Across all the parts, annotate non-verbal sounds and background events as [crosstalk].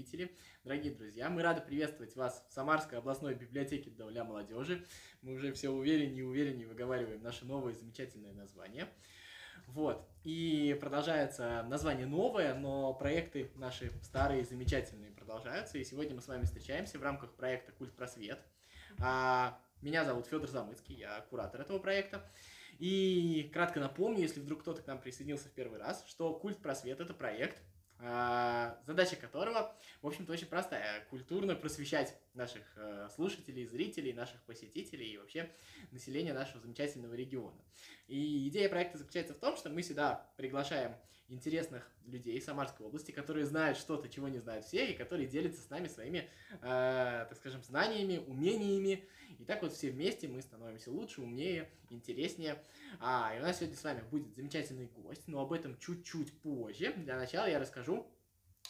зрители, дорогие друзья. Мы рады приветствовать вас в Самарской областной библиотеке для молодежи. Мы уже все увереннее и увереннее выговариваем наше новое замечательное название. Вот. И продолжается название новое, но проекты наши старые, замечательные продолжаются. И сегодня мы с вами встречаемся в рамках проекта «Культ просвет». А, меня зовут Федор Замыцкий, я куратор этого проекта. И кратко напомню, если вдруг кто-то к нам присоединился в первый раз, что «Культ просвет» — это проект, задача которого, в общем-то, очень простая. Культурно просвещать наших э, слушателей, зрителей, наших посетителей и вообще населения нашего замечательного региона. И идея проекта заключается в том, что мы сюда приглашаем интересных людей из Самарской области, которые знают что-то, чего не знают все, и которые делятся с нами своими, э, так скажем, знаниями, умениями. И так вот все вместе мы становимся лучше, умнее, интереснее. А, и у нас сегодня с вами будет замечательный гость, но об этом чуть-чуть позже. Для начала я расскажу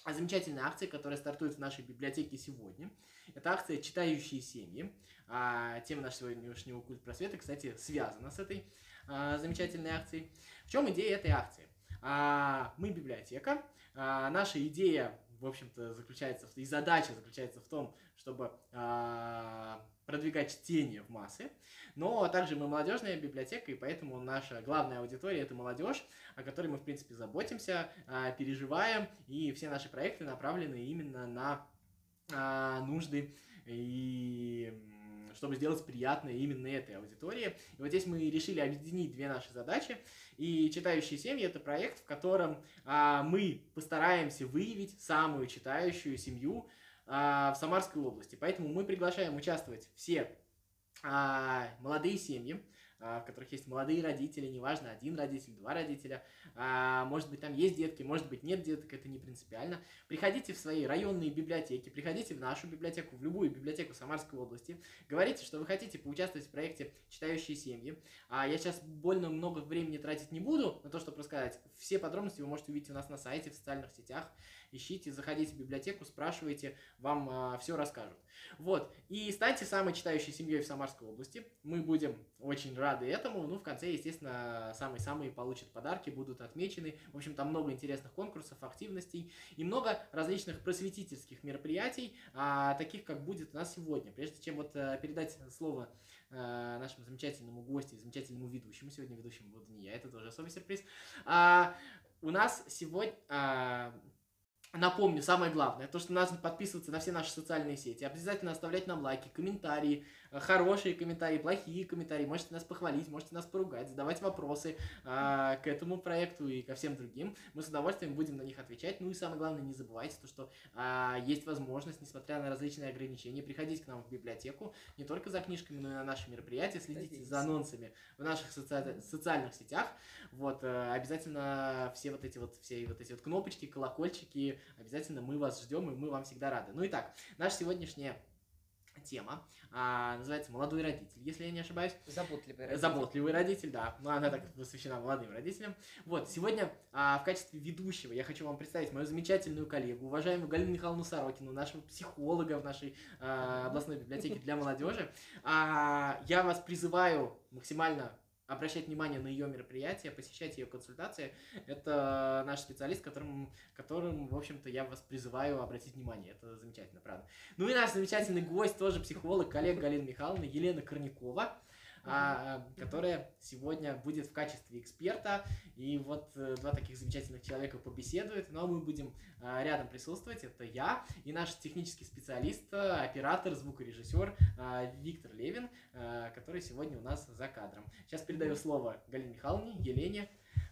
о замечательной акции, которая стартует в нашей библиотеке сегодня. Это акция «Читающие семьи». А, тема нашего сегодняшнего культ просвета, кстати, связана с этой а, замечательной акцией. В чем идея этой акции? А, мы библиотека. А, наша идея, в общем-то, заключается в, и задача заключается в том, чтобы а, продвигать чтение в массы. Но также мы молодежная библиотека, и поэтому наша главная аудитория это молодежь, о которой мы, в принципе, заботимся, переживаем, и все наши проекты направлены именно на нужды и чтобы сделать приятное именно этой аудитории. И вот здесь мы решили объединить две наши задачи. И «Читающие семьи» — это проект, в котором а, мы постараемся выявить самую читающую семью а, в Самарской области. Поэтому мы приглашаем участвовать все а, молодые семьи, а, в которых есть молодые родители, неважно, один родитель, два родителя, а, может быть, там есть детки, может быть, нет деток, это не принципиально. Приходите в свои районные библиотеки, приходите в нашу библиотеку, в любую библиотеку Самарской области, говорите, что вы хотите поучаствовать в проекте «Читающие семьи». А Я сейчас больно много времени тратить не буду на то, чтобы рассказать. Все подробности вы можете увидеть у нас на сайте, в социальных сетях. Ищите, заходите в библиотеку, спрашивайте, вам все расскажут. Вот, и станьте самой читающей семьей в Самарской области. Мы будем очень рады этому. Ну, в конце, естественно, самые-самые получат подарки, будут отмечены. В общем, там много интересных конкурсов, активностей и много различных просветительских мероприятий, а, таких, как будет у нас сегодня. Прежде чем вот а, передать слово а, нашему замечательному гостю, замечательному ведущему, сегодня ведущим буду не я, это тоже особый сюрприз, а, у нас сегодня... А, Напомню, самое главное, то, что надо подписываться на все наши социальные сети, обязательно оставлять нам лайки, комментарии, хорошие комментарии, плохие комментарии, можете нас похвалить, можете нас поругать, задавать вопросы э, к этому проекту и ко всем другим. Мы с удовольствием будем на них отвечать. Ну и самое главное, не забывайте то, что э, есть возможность, несмотря на различные ограничения, приходить к нам в библиотеку не только за книжками, но и на наши мероприятия, следите Надеюсь. за анонсами в наших соци... социальных сетях. Вот, э, обязательно все вот эти вот, все вот эти вот кнопочки, колокольчики, обязательно мы вас ждем, и мы вам всегда рады. Ну и так, наша сегодняшняя тема а, называется «Молодой родитель», если я не ошибаюсь. Заботливый родитель. Заботливый родитель, да. Ну, она так посвящена молодым родителям. Вот, сегодня а, в качестве ведущего я хочу вам представить мою замечательную коллегу, уважаемую Галину Михайловну Сорокину, нашего психолога в нашей а, областной библиотеке для молодежи. А, я вас призываю максимально обращать внимание на ее мероприятия, посещать ее консультации. Это наш специалист, которым, которым, в общем-то, я вас призываю обратить внимание. Это замечательно, правда. Ну и наш замечательный гость, тоже психолог, коллег Галина Михайловна, Елена Корнякова а, которая сегодня будет в качестве эксперта. И вот э, два таких замечательных человека побеседуют. Но мы будем а, рядом присутствовать. Это я и наш технический специалист, оператор, звукорежиссер а, Виктор Левин, а, который сегодня у нас за кадром. Сейчас передаю слово Галине Михайловне, Елене.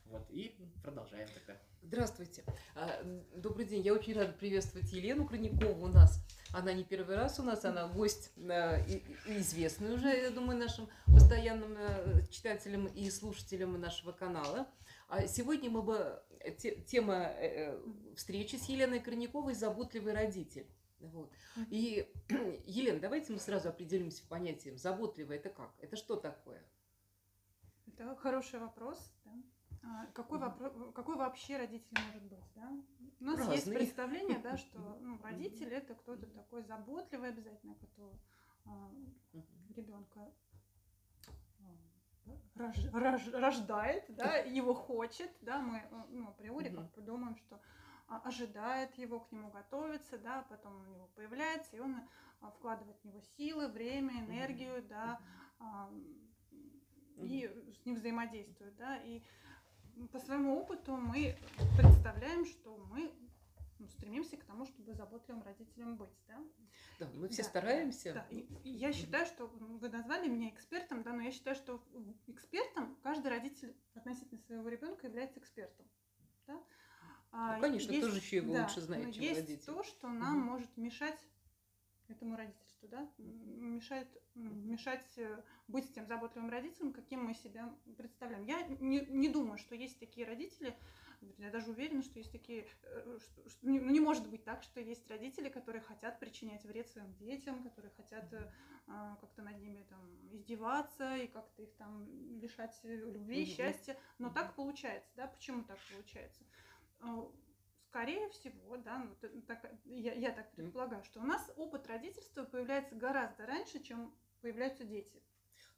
Вот, и продолжаем тогда. Здравствуйте. А, добрый день. Я очень рада приветствовать Елену Краникову у нас. Она не первый раз у нас, она гость а, известный уже, я думаю, нашим постоянным а, читателям и слушателям нашего канала. А сегодня мы бы тема э, э, встречи с Еленой Корняковой «Заботливый родитель». Вот. И, [clears throat] Елена, давайте мы сразу определимся понятием. Заботливый – это как? Это что такое? Это хороший вопрос. Да? А, какой, вопрос, какой вообще родитель может быть? Да? У нас Разный. есть представление, да, [laughs] что ну, родитель это кто-то такой заботливый обязательно, кто а, ребенка а, рож, рож, рождает, да, [laughs] его хочет, да, мы ну, априори как бы думаем, что ожидает его, к нему готовится, да, потом у него появляется, и он вкладывает в него силы, время, энергию, да, и с ним взаимодействует, да, и по своему опыту мы представляем, что мы ну, стремимся к тому, чтобы заботливым родителям быть, да. Да, мы все да, стараемся. Да, и, и я считаю, что вы назвали меня экспертом, да, но я считаю, что экспертом каждый родитель относительно своего ребенка является экспертом, да. А, ну, конечно, есть, тоже еще его да, лучше знает, чем есть родитель. то, что нам угу. может мешать этому родительству, да, мешает, мешать э, быть тем заботливым родителем, каким мы себя представляем. Я не, не думаю, что есть такие родители, я даже уверена, что есть такие, э, что, что, ну, не может быть так, что есть родители, которые хотят причинять вред своим детям, которые хотят э, а, как-то над ними там издеваться и как-то их там лишать любви, счастья, но так получается, да, почему так получается? Скорее всего, да, ну, так, я, я так предполагаю, что у нас опыт родительства появляется гораздо раньше, чем появляются дети.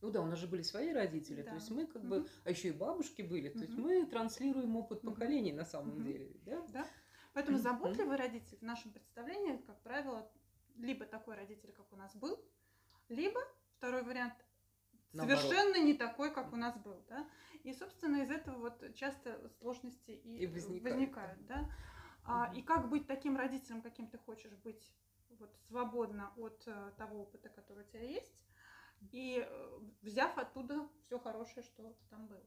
Ну да, у нас же были свои родители, да. то есть мы как угу. бы, а еще и бабушки были, то угу. есть мы транслируем опыт поколений на самом угу. деле, да? Да. Поэтому заботливый родитель в нашем представлении, как правило, либо такой родитель, как у нас был, либо второй вариант Наоборот. совершенно не такой, как у нас был, да. И, собственно, из этого вот часто сложности и, и возникают, возникают да. А, И как быть таким родителем, каким ты хочешь быть, вот свободно от uh, того опыта, который у тебя есть, и uh, взяв оттуда все хорошее, что там было.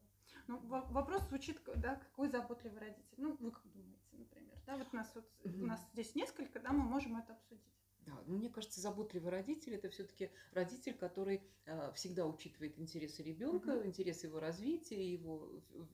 Ну, вопрос звучит, да, какой заботливый родитель. Ну, вы как думаете, например, да, вот нас вот, у нас здесь несколько, да, мы можем это обсудить. Да, ну, мне кажется, заботливый родитель это все-таки родитель, который э, всегда учитывает интересы ребенка, uh-huh. интересы его развития, его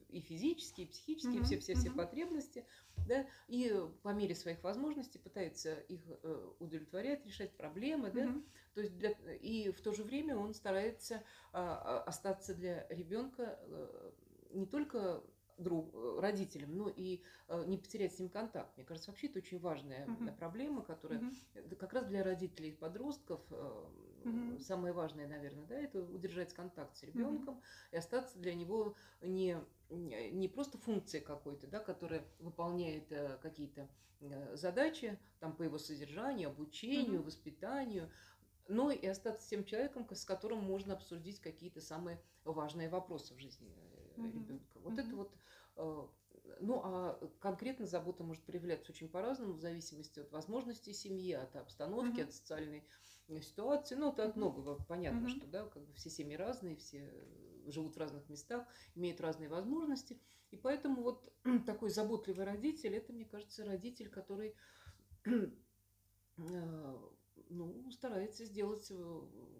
и физические, и психические, uh-huh. все, все, все uh-huh. потребности, да, и по мере своих возможностей пытается их э, удовлетворять, решать проблемы, uh-huh. да, то есть для, и в то же время он старается э, остаться для ребенка э, не только друг, э, родителям, но и э, не потерять с ним контакт. Мне кажется, вообще это очень важная uh-huh. проблема, которая uh-huh. как раз для родителей и подростков uh-huh. самое важное, наверное, да, это удержать контакт с ребенком uh-huh. и остаться для него не не просто функция какой-то, да, которая выполняет какие-то задачи там по его содержанию, обучению, uh-huh. воспитанию, но и остаться тем человеком, с которым можно обсудить какие-то самые важные вопросы в жизни mm-hmm. ребенка. Вот mm-hmm. это вот Э, ну, а конкретно забота может проявляться очень по-разному, в зависимости от возможностей семьи, от обстановки, mm-hmm. от социальной э, ситуации. Ну, это от многого понятно, mm-hmm. что да, как бы все семьи разные, все живут в разных местах, имеют разные возможности. И поэтому вот [clears throat] такой заботливый родитель, это, мне кажется, родитель, который [clears throat] э, ну, старается сделать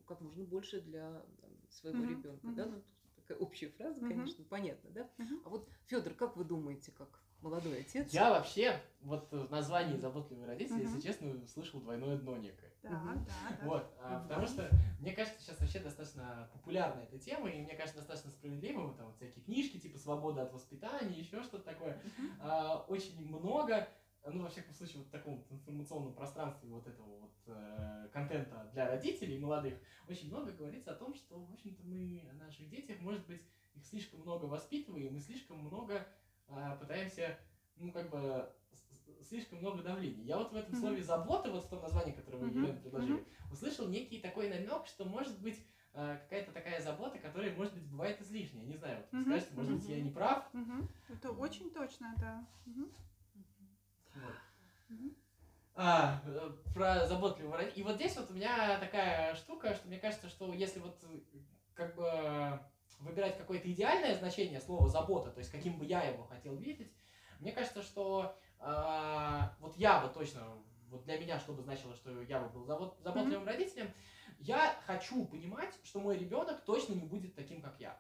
как можно больше для своего mm-hmm. ребенка. Mm-hmm. Да? Ну, такая общая фраза, конечно, угу. понятно, да? Угу. А вот, Федор, как вы думаете, как молодой отец? Я вообще, вот в названии заботливый родитель, угу. если честно, слышал двойное дно некое. Да, угу. да, да. Вот, а, потому что, мне кажется, сейчас вообще достаточно популярна эта тема, и мне кажется, достаточно справедливо, там вот всякие книжки, типа «Свобода от воспитания», еще что-то такое. Угу. А, очень много ну, во всяком случае, вот в таком информационном пространстве вот этого вот э, контента для родителей молодых, очень много говорится о том, что, в общем-то, мы о наших детях, может быть, их слишком много воспитываем, и слишком много э, пытаемся, ну, как бы, слишком много давления. Я вот в этом слове «забота», вот в том названии, которое вы, Елена, предложили, услышал некий такой намек, что, может быть, э, какая-то такая забота, которая, может быть, бывает излишняя. Не знаю, вот, скажете, может быть, я не прав. Это очень точно, да. А, про заботливого родителя. И вот здесь вот у меня такая штука, что мне кажется, что если вот как бы выбирать какое-то идеальное значение слова забота, то есть каким бы я его хотел видеть, мне кажется, что э, вот я бы точно, вот для меня, чтобы значило, что я бы был забот, заботливым mm-hmm. родителем, я хочу понимать, что мой ребенок точно не будет таким, как я.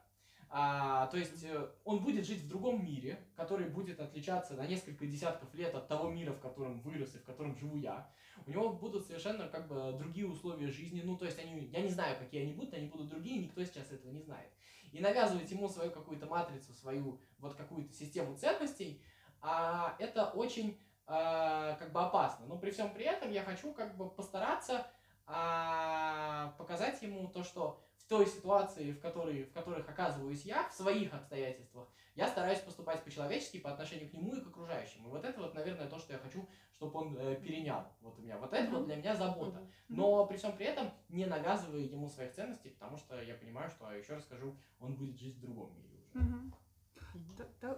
А, то есть э, он будет жить в другом мире, который будет отличаться на несколько десятков лет от того мира, в котором вырос и в котором живу я. У него будут совершенно как бы другие условия жизни. Ну, то есть они, я не знаю, какие они будут, они будут другие, никто сейчас этого не знает. И навязывать ему свою какую-то матрицу, свою вот какую-то систему ценностей, а, это очень а, как бы опасно. Но при всем при этом я хочу как бы постараться а показать ему то, что в той ситуации, в, которой, в которых оказываюсь я, в своих обстоятельствах, я стараюсь поступать по-человечески по отношению к нему и к окружающим. И вот это вот, наверное, то, что я хочу, чтобы он э, перенял вот у меня. Вот это вот для меня забота. Но при всем при этом не навязывая ему своих ценностей, потому что я понимаю, что, еще раз скажу, он будет жить в другом мире уже.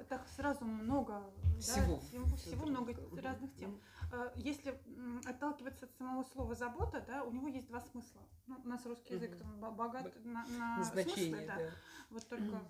Так, сразу много Всего. да, всего, всего много разных тем. Э, Если отталкиваться от самого слова забота, да, у него есть два смысла. Ну, у нас русский язык там бо- богат на, на Назначение, смыслы, да. да. Вот только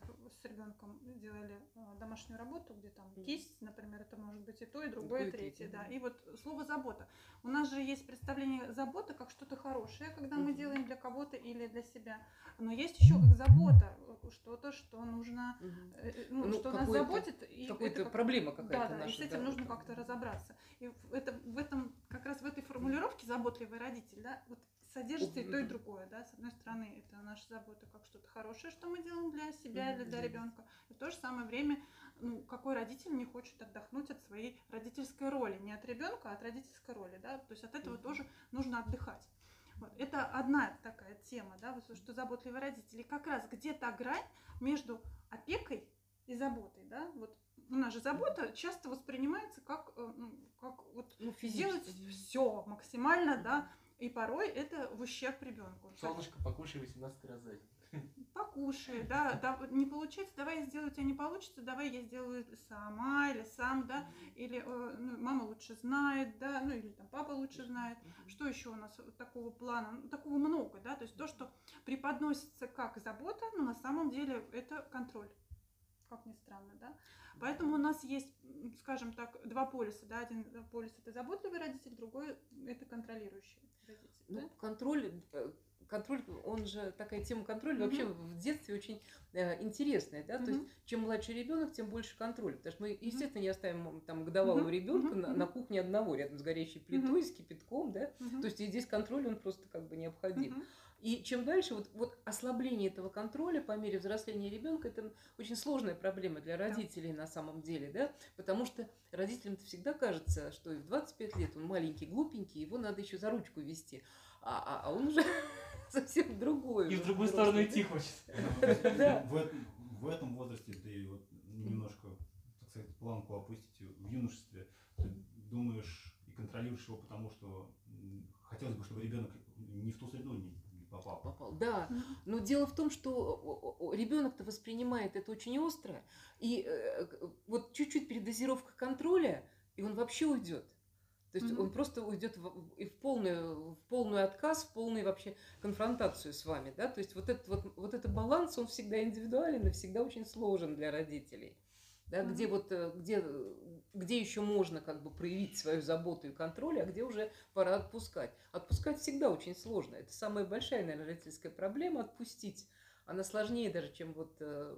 с ребенком делали э, домашнюю работу, где там кисть, например, это может быть и то, и другое, и третье, да. да. И вот слово забота. У нас же есть представление заботы как что-то хорошее, когда мы делаем для кого-то или для себя. Но есть еще как забота, э, что-то, что нужно, э, ну, Ну, что нас заботит. и Какая-то это как- проблема какая-то да, и наша. с этим да, нужно вот. как-то разобраться. И в этом, в этом, как раз в этой формулировке заботливый родитель, да, вот содержится и то, и другое, да. С одной стороны, это наша забота как что-то хорошее, что мы делаем для себя или для ребенка. И в то же самое время, ну, какой родитель не хочет отдохнуть от своей родительской роли, не от ребенка, а от родительской роли, да. То есть от этого тоже нужно отдыхать. Вот. Это одна такая тема, да, что заботливый родитель. И как раз где-то грань между опекой и заботой, да, вот у нас же забота часто воспринимается как, э, ну, как вот Ну, сделать физически. все максимально, да, и порой это в ущерб ребенку. Солнышко, покушай 18 раз за день. [laughs] Покушай, да, да, не получается, давай я сделаю, у тебя не получится, давай я сделаю сама или сам, да, или э, ну, мама лучше знает, да, ну или там папа лучше знает. Что еще у нас такого плана? Ну, такого много, да, то есть то, что преподносится как забота, но на самом деле это контроль, как ни странно, да. Поэтому у нас есть, скажем так, два полюса, да, один полюс это заботливый родитель, другой это контролирующий родитель. Ну, да? контроль, э, контроль, он же такая тема контроля Мгм. вообще в детстве очень э, интересная, да, то есть чем младше ребенок, тем больше контроль, потому что мы, естественно, не оставим там годовалого Мгм. ребенка Мгм. на, на кухне одного рядом с горящей плитой, Мгм. с кипятком, да, Мгм. то есть и здесь контроль, он просто как бы необходим. Мгм. И чем дальше, вот, вот ослабление этого контроля по мере взросления ребенка, это очень сложная проблема для родителей на самом деле, да, потому что родителям-то всегда кажется, что и в 25 лет он маленький, глупенький, его надо еще за ручку вести, а, а, а он уже [laughs] совсем другой. И в другую взрослый, сторону да. идти хочет. Да. В, этом- в этом возрасте ты вот немножко, так сказать, планку опустить в юношестве. Ты думаешь и контролируешь его, потому что хотелось бы, чтобы ребенок не в ту среду не попал. Попал. Да, но дело в том, что ребенок-то воспринимает это очень остро, и э, вот чуть-чуть передозировка контроля, и он вообще уйдет. То есть Мгм. он просто уйдет в, и в полную, в полную отказ, в полную вообще конфронтацию с вами, да. То есть вот этот вот, вот этот баланс, он всегда индивидуален и всегда очень сложен для родителей, да, где вот э, где где еще можно как бы проявить свою заботу и контроль, а где уже пора отпускать. Отпускать всегда очень сложно. Это самая большая, наверное, родительская проблема отпустить. Она сложнее даже, чем вот э,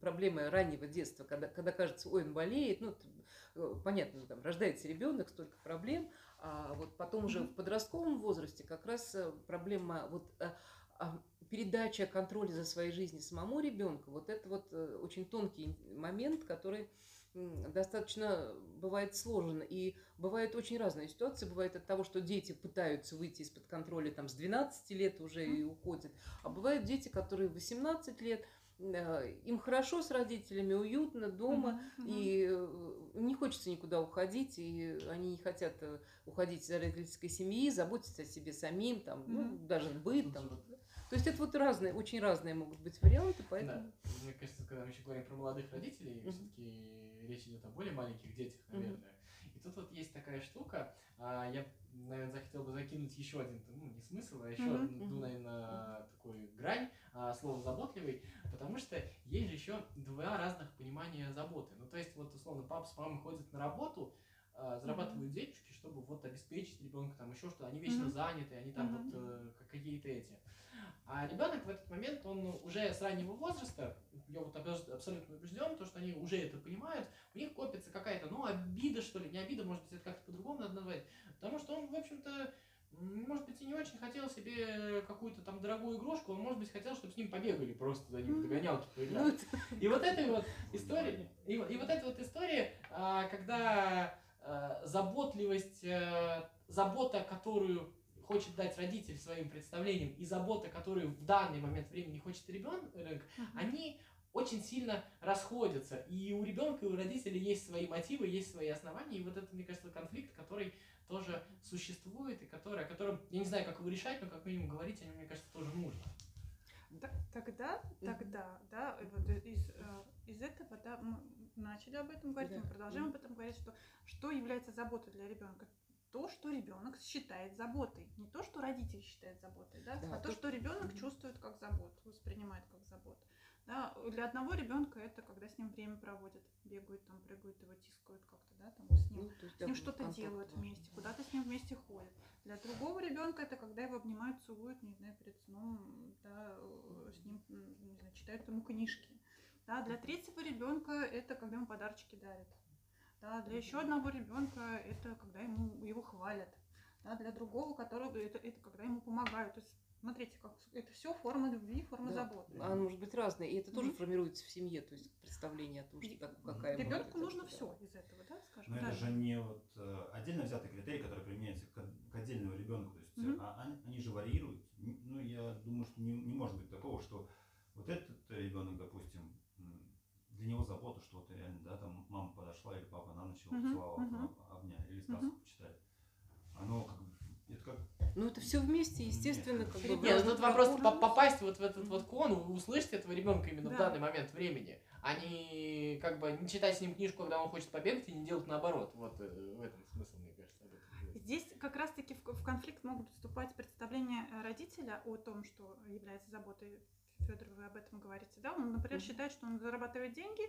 проблемы раннего детства, когда, когда кажется, ой, он болеет, ну, э, понятно, там рождается ребенок, столько проблем, а вот потом уже в подростковом возрасте как раз проблема вот а, передача контроля за своей жизнью самому ребенку, вот это вот э, очень тонкий момент, который достаточно бывает сложен. И бывают очень разные ситуации. Бывает от того, что дети пытаются выйти из-под контроля там, с 12 лет уже и уходят. А бывают дети, которые в 18 лет, э, им хорошо с родителями, уютно дома, Мгм. и э, не хочется никуда уходить, и они не хотят уходить из родительской семьи, заботиться о себе самим, там, ну, Мгм. даже быт. Там. То есть это вот разные, очень разные могут быть варианты, поэтому... Да. Мне кажется, когда мы еще говорим про молодых родителей, Мгм. все-таки речь идет о более маленьких детях, наверное. И тут вот есть такая штука, а, я, наверное, захотел бы закинуть еще один, ну, не смысл, а еще Мгм. одну, Мгм. наверное, такую грань, а, слово заботливый, потому что есть же еще два разных понимания заботы. Ну, то есть, вот, условно, папа с мамой ходят на работу, а, зарабатывают денежки, чтобы вот обеспечить ребенка, там еще что-то, они вечно Мгм. заняты, они там Мгм. вот э, как какие-то эти. А ребенок в этот момент, он уже с раннего возраста, я вот абс- абсолютно убежден, то, что они уже это понимают, у них копится какая-то, ну, обида, что ли, не обида, может быть, это как-то по-другому надо назвать, потому что он, в общем-то, может быть, и не очень хотел себе какую-то там дорогую игрушку, он, может быть, хотел, чтобы с ним побегали, просто за ним догонялки поиграли. И вот этой вот история, и, вот- и вот эта вот история, когда заботливость, э, забота, которую хочет дать родитель своим представлениям и забота, которые в данный момент времени хочет ребенок, они очень сильно расходятся. И у ребенка, и у родителей есть свои мотивы, есть свои основания. И вот это, мне кажется, конфликт, который тоже существует, и который, о котором, я не знаю, как его решать, но как минимум говорить о нем, мне кажется, тоже нужно. Тогда, тогда, да, вот из, э, из этого, да, начали об этом говорить, да. мы продолжаем об этом говорить, что, что является заботой для ребенка то, что ребенок считает заботой. Не то, что родитель считает заботой, да, да а то, что ребенок чувствует как заботу, воспринимает как заботу. Да, для одного ребенка это когда с ним время проводят, бегают, там, прыгают, его тискают как-то, да, там с ним, ну, с ним что-то делают важно. вместе, куда-то с ним вместе ходят. Для другого ребенка это когда его обнимают, целуют, не знаю, перед сном, да, с ним, не знаю, читают ему книжки. Да, для третьего ребенка это когда ему подарочки дарят. Да, для еще одного ребенка это когда ему его хвалят. Да, для другого, которого это, это когда ему помогают. То есть Смотрите, как это все форма любви, форма да. заботы. Она может быть разная, и это тоже mm-hmm. формируется в семье, то есть представление о том, что как, какая Ребенку нужно все из этого, да, скажем. Но да. это же не вот э, отдельно взятый критерий, который применяется к, к отдельному ребенку, то есть mm-hmm. а, они, они же варьируют. Ну, я думаю, что не, не может быть такого, что вот этот ребенок, допустим, для него забота, что вот реально, да, там мама подошла или папа на ночь его поцеловал, uh-huh. обняли, или сказку uh-huh. почитали. Оно как это как ну, это все вместе, естественно, как бы. Нет, тут вопрос попасть вот в этот вот кон, услышать этого ребенка именно да. в данный момент времени, а не как бы не читать с ним книжку, когда он хочет побегать, и не делать наоборот. Вот э, в этом смысл, мне кажется. Здесь как раз-таки в конфликт могут вступать представления родителя о том, что является заботой Федор, вы об этом говорите, да, он, например, считает, что он зарабатывает деньги,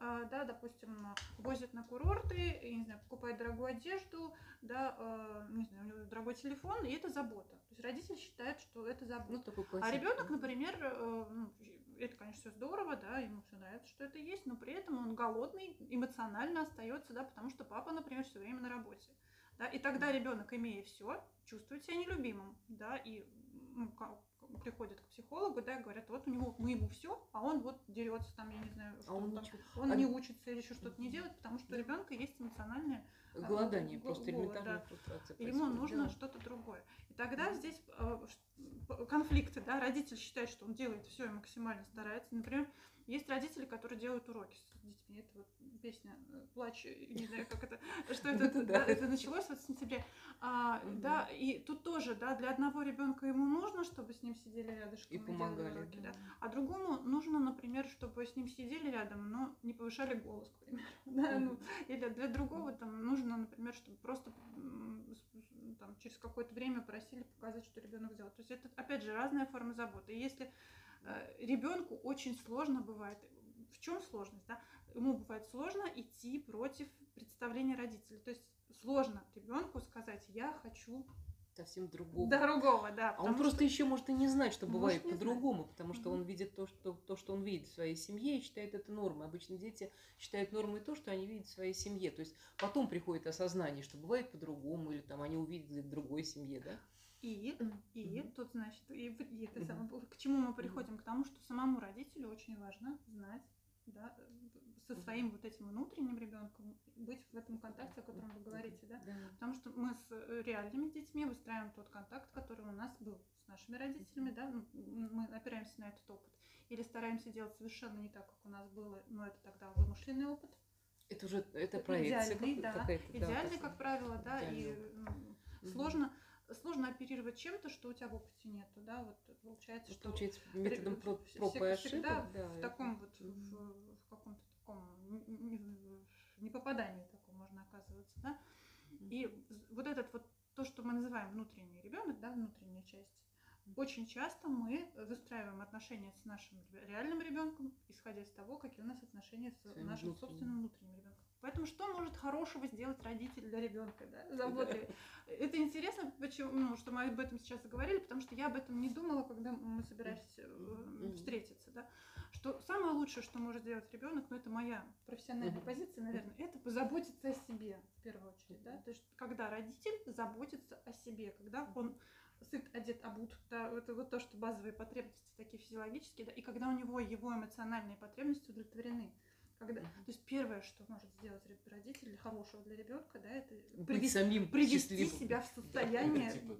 э, да, допустим, возит на курорты, не знаю, покупает дорогую одежду, да, э, не знаю, у него дорогой телефон, и это забота. То есть родитель считает, что это забота. Ну, а ребенок, например, э, ну, это, конечно, все здорово, да, ему все нравится, что это есть, но при этом он голодный, эмоционально остается, да, потому что папа, например, все время на работе. Да, и тогда ребенок, имея все, чувствует себя нелюбимым, да, и ну, приходят к психологу, да, говорят, вот у него мы ему все, а он вот дерется там, я не знаю, что а он, там, он а... не учится или еще что-то не делает, потому что у ребенка есть эмоциональное а, голодание, а, просто голод, элементарная да. Ему нужно да. что-то другое. И тогда здесь э, конфликты, да, родитель считает, что он делает все и максимально старается. Например, есть родители, которые делают уроки с детьми. Это вот песня э, «Плач», не знаю, как это, что это, [laughs] да, это началось вот в сентябре. А, да, и тут тоже, да, для одного ребенка ему нужно, чтобы с ним сидели рядышком и, помогали, уроки, да. а другому нужно, например, чтобы с ним сидели рядом, но не повышали голос, к примеру. [laughs] Да, ну, или для другого там нужно, например, чтобы просто там, через какое-то время просили показать, что ребенок сделал. То есть это, опять же, разная форма заботы. И если Э, ребенку очень сложно бывает. В чем сложность? Да? Ему бывает сложно идти против представления родителей. То есть сложно ребенку сказать, я хочу совсем другого. Другого, да. А он просто что... еще может и не знать, что бывает по-другому, потому что mm-hmm. он видит то что, то, что он видит в своей семье и считает это нормой. Обычно дети считают нормой то, что они видят в своей семье. То есть потом приходит осознание, что бывает по-другому, или там они увидели в другой семье, да? И, и mm-hmm. тут, значит, и, и это mm-hmm. самое, к чему мы приходим? Mm-hmm. К тому, что самому родителю очень важно знать, да, со своим mm-hmm. вот этим внутренним ребенком быть в этом контакте, о котором вы говорите, да? Mm-hmm. Потому что мы с э, реальными детьми выстраиваем тот контакт, который у нас был с нашими родителями, да, ну, мы опираемся на этот опыт. Или стараемся делать совершенно не так, как у нас было, но это тогда вымышленный опыт. Это уже это проекция. Идеальный, да. Идеальный, как правило, да, и ну, сложно сложно оперировать чем-то, что у тебя в опыте нету, да, вот получается, что... Получается, методом проб и ошибок, да, в таком вот, в, в каком-то таком непопадании таком можно оказываться, да, и вот этот вот, то, что мы называем внутренний ребенок, да, внутренняя часть, очень часто мы выстраиваем отношения с нашим реальным ребенком, исходя из того, какие у нас отношения с нашим собственным внутренним ребенком. Поэтому что может хорошего сделать родитель для ребенка, да, заботливый? Это интересно, почему, ну, что мы об этом сейчас заговорили, потому что я об этом не думала, когда мы собирались э, встретиться, да. Что самое лучшее, что может сделать ребенок, ну это моя профессиональная позиция, наверное, это позаботиться о себе в первую очередь, да. То есть когда родитель заботится о себе, когда он сыт, одет, обут, да, это вот то, что базовые потребности такие физиологические, да, и когда у него его эмоциональные потребности удовлетворены Когда, то есть первое, что может сделать родитель для хорошего для ребенка, да, это привести, самим привести счастливым. себя в состояние [laughs] Типа,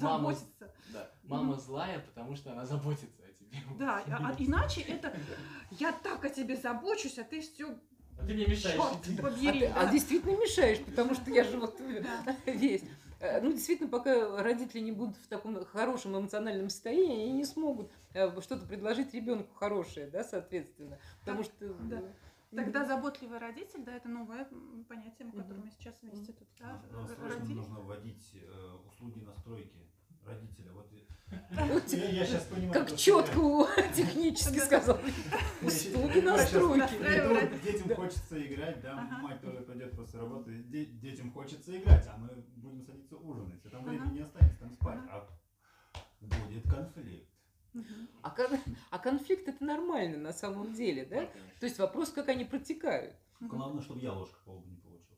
мама- заботиться. Да. Мама злая, потому что она заботится о тебе. [laughs] Да, а, а иначе это я так о тебе забочусь, а ты все А ты мне мешаешь черт. А, а действительно мешаешь, потому что я же вот Да. [laughs] весь. Э, Ну, действительно, пока родители не будут в таком хорошем эмоциональном состоянии, они не смогут э, что-то предложить ребенку хорошее, да, соответственно. Потому Так, что... да. э, Тогда заботливый родитель, да, это новое понятие, которое мы сейчас вместе тут, да, срочно родили. нужно вводить э, услуги настройки родителя. Вот [laughs] я, я сейчас понимаю, Как четко [laughs] технически Да. сказал. я- [laughs] Услуги я настройки. Детям хочется играть, да, мать тоже пойдет после работы, де- детям хочется играть, а мы будем садиться ужинать, там времени не останется, там спать, а будет конфликт. А, а конфликт это нормально на самом деле, да? То есть вопрос, как они протекают. Главное, чтобы я ложка по не получил.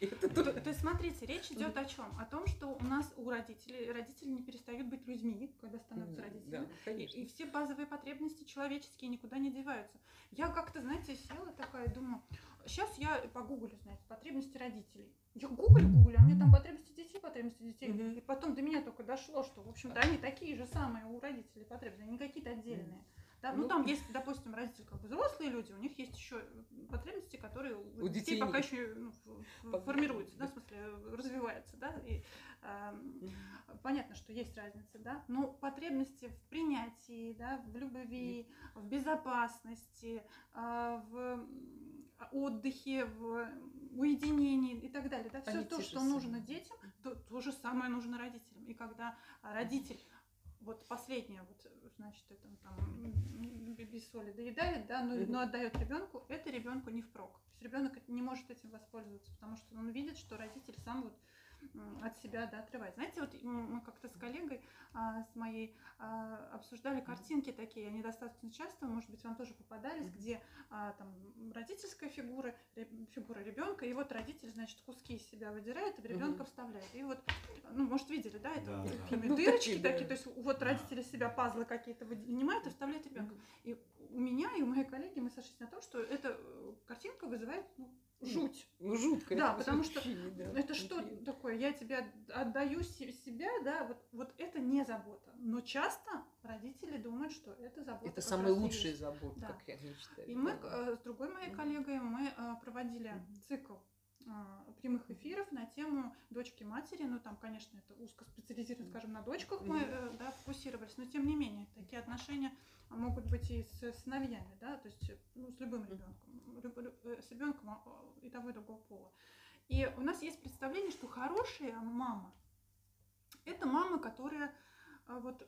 То, есть, смотрите, речь идет о чем? О том, что у нас у родителей родители не перестают быть людьми, когда становятся родителями. И все базовые потребности человеческие никуда не деваются. Я как-то, знаете, села такая и думаю, сейчас я погуглю, знаете, потребности родителей. Я гуглю, гуглю, а мне там потребности детей, потребности детей. И потом до меня только дошло, что, в общем-то, они такие же самые у родителей потребности, они какие-то отдельные. Да, ну, Ну, там есть, допустим, родители как бы взрослые люди, у них есть еще потребности, которые у, У детей, детей пока еще ну, Пока- формируются, да, в смысле э, развиваются, да, и эм, понятно, что есть разница, да, но потребности в принятии, да, в любви, в безопасности, а, в м, отдыхе, в уединении и так далее, да, все Они то, что нужно детям, то, то же самое нужно родителям. И когда родитель вот последнее, вот, значит, это там без соли доедает, да, но, Мгм. но отдает ребенку, это ребенку не впрок. То есть ребенок не может этим воспользоваться, потому что он видит, что родитель сам вот от себя да, отрывает. Знаете, вот мы как-то с коллегой, а, с моей, а, обсуждали картинки такие, они достаточно часто, может быть, вам тоже попадались, где а, там родительская фигура, фигура ребенка, и вот родитель, значит, куски из себя выдирает и в ребенка вставляет. И вот, ну, может, видели, да, это Да, да. такими Ну, дырочки такие, да. такие, то есть вот Да. родители себя пазлы какие-то вынимают и вставляют ребенка. И у меня и у моей коллеги мы сошлись на том, что эта э, картинка вызывает ну, жуть. Ну, жутко. Да, потому что да, Это что такое? Я тебе от- отдаю се- себя, да, вот, вот это не забота. Но часто родители думают, что это забота. Это самая лучшая забота, Да. как я считаю. И мы э, с другой моей коллегой мы э, проводили цикл прямых эфиров на тему дочки матери. Ну, там, конечно, это узко специализировано, скажем, на дочках мы э, да, фокусировались, но тем не менее, такие отношения могут быть и с сыновьями, да, то есть ну, с любым ребенком, э, с ребенком и того, и другого пола. И у нас есть представление, что хорошая мама – это мама, которая а, вот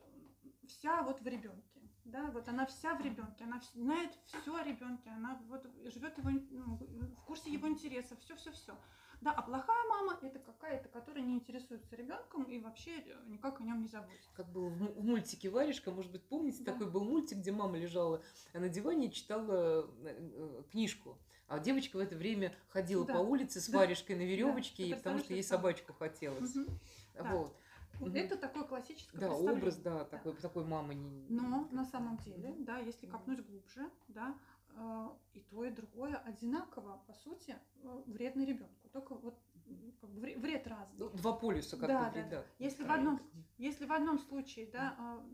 вся вот в ребенке. Да, вот она вся в ребенке, она знает все о ребенке, она вот живет его, ну, в курсе его интересов, все, все, все. Да, а плохая мама это какая-то, которая не интересуется ребенком и вообще э, никак о нем не заботится. Как было в, му- в мультике Варежка, может быть, помните, Да. такой был мультик, где мама лежала на диване и читала э, э, книжку. А девочка в это время ходила Да. по улице с Да. варежкой на веревочке, и потому что ей собачку хотелось. Да. Вот. Мгм. Это такое классическое Да, образ, да, такой, такой мамы не. Но на самом деле, да, если копнуть глубже, да, э, и то, и другое одинаково, по сути, э, вредно ребенку. Только вот как бы вре- вред разный. Ну, Два полюса как Да, бы да, вреда. Если в одном Если в одном случае, да, а,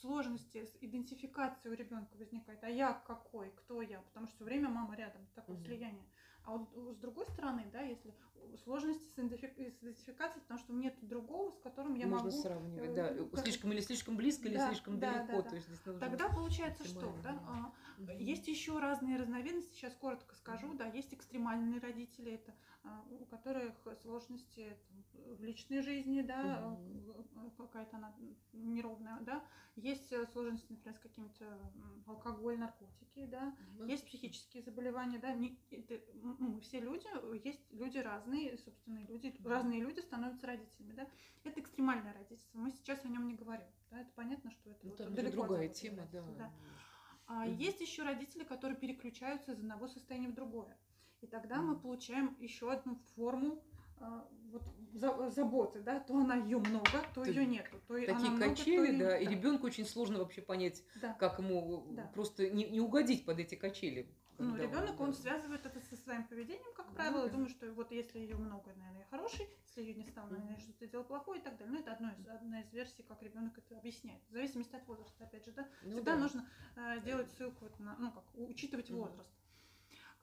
сложности с идентификацией у ребенка возникает, а я какой, кто я, потому что все время мама рядом, такое Мгм. слияние. А вот с другой стороны, да, если сложности с идентифи- с идентификацией, потому что нет другого, с которым я Можно могу сравнивать, э, да. ну, как- Слишком или слишком близко, или Да, слишком да, далеко. да, да. То есть здесь нужно Тогда получается что, да? Мгм. Есть еще разные разновидности, сейчас коротко скажу, да, есть экстремальные родители, это а, у которых сложности там, в личной жизни, да, а, какая-то она неровная, да, есть э, сложности, например, с какими-то алкоголь, наркотики, да, Ну, есть психические заболевания, да, не- это, мы все люди, есть люди разные, собственно, и люди, разные люди становятся родителями, да, это экстремальное родительство, мы сейчас о нем не говорим, да, это понятно, что это Ну, вот там далеко другая тема, да. родительства, а Мгм. есть еще родители, которые переключаются из одного состояния в другое. И тогда мы получаем еще одну форму а, вот за- заботы, да, то она ее много, то То ее нету, то и Такие она много, то качели, её да, нет. и ребенку очень сложно вообще понять, Да. как ему Да. просто не, не угодить под эти качели. Ну, ребенок, он связывает это со своим поведением, как Ну правило. да. Думаю, что вот если ее много, наверное, я хороший, если ее не стало, наверное, что-то делал плохое и так далее. Ну, это одно из, одна из версий, как ребенок это объясняет. В зависимости от возраста, опять же, да. Ну Всегда да. нужно э, делать ссылку вот на, ну, как, учитывать возраст.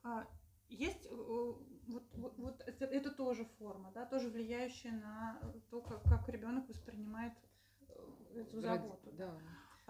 А, есть э, вот, вот, вот это, это тоже форма, да, тоже влияющая на то, как, как ребенок воспринимает э, эту Ради- заботу. Да.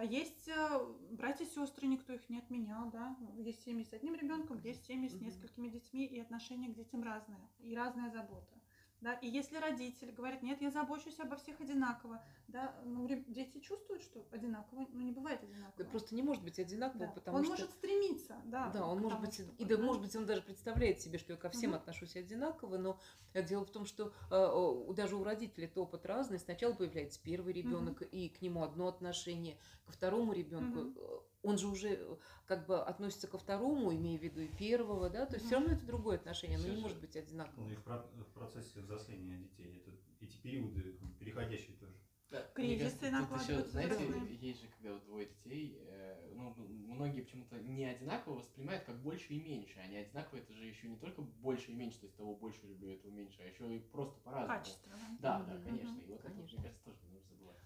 А есть э, братья и сестры, никто их не отменял, да. Есть семьи с одним ребенком, есть семьи с несколькими детьми, и отношение к детям разное, и разная забота. Да, и если родитель говорит, нет, я забочусь обо всех одинаково, да, ну, дети чувствуют, что одинаково, ну, не бывает одинаково. Это просто не может быть одинаково, Да. потому он что... может стремиться, да. Да, он может быть, чтобы, и да, да. может быть, он даже представляет себе, что я ко всем Мгм. отношусь одинаково, но э, дело в том, что э, даже у родителей это опыт разный. Сначала появляется первый ребенок, и к нему одно отношение, ко второму ребенку. Мгм. Он же уже э, как бы относится ко второму, имея в виду и первого, да, то есть все равно это другое отношение, оно не же- может быть одинаковым. Ну и в, про- в процессе взросления детей это, эти периоды бы переходящие тоже. Да, Кризисы еще, накладываются знаете, разные. есть же, когда вот двое детей, э, ну, многие почему-то не одинаково воспринимают как больше и меньше. Они одинаково, это же еще не только больше и меньше, то есть того больше люблю, этого меньше, а еще и просто по-разному. Качественно. Да, да, это, Конечно. мне кажется, тоже не нужно забывать.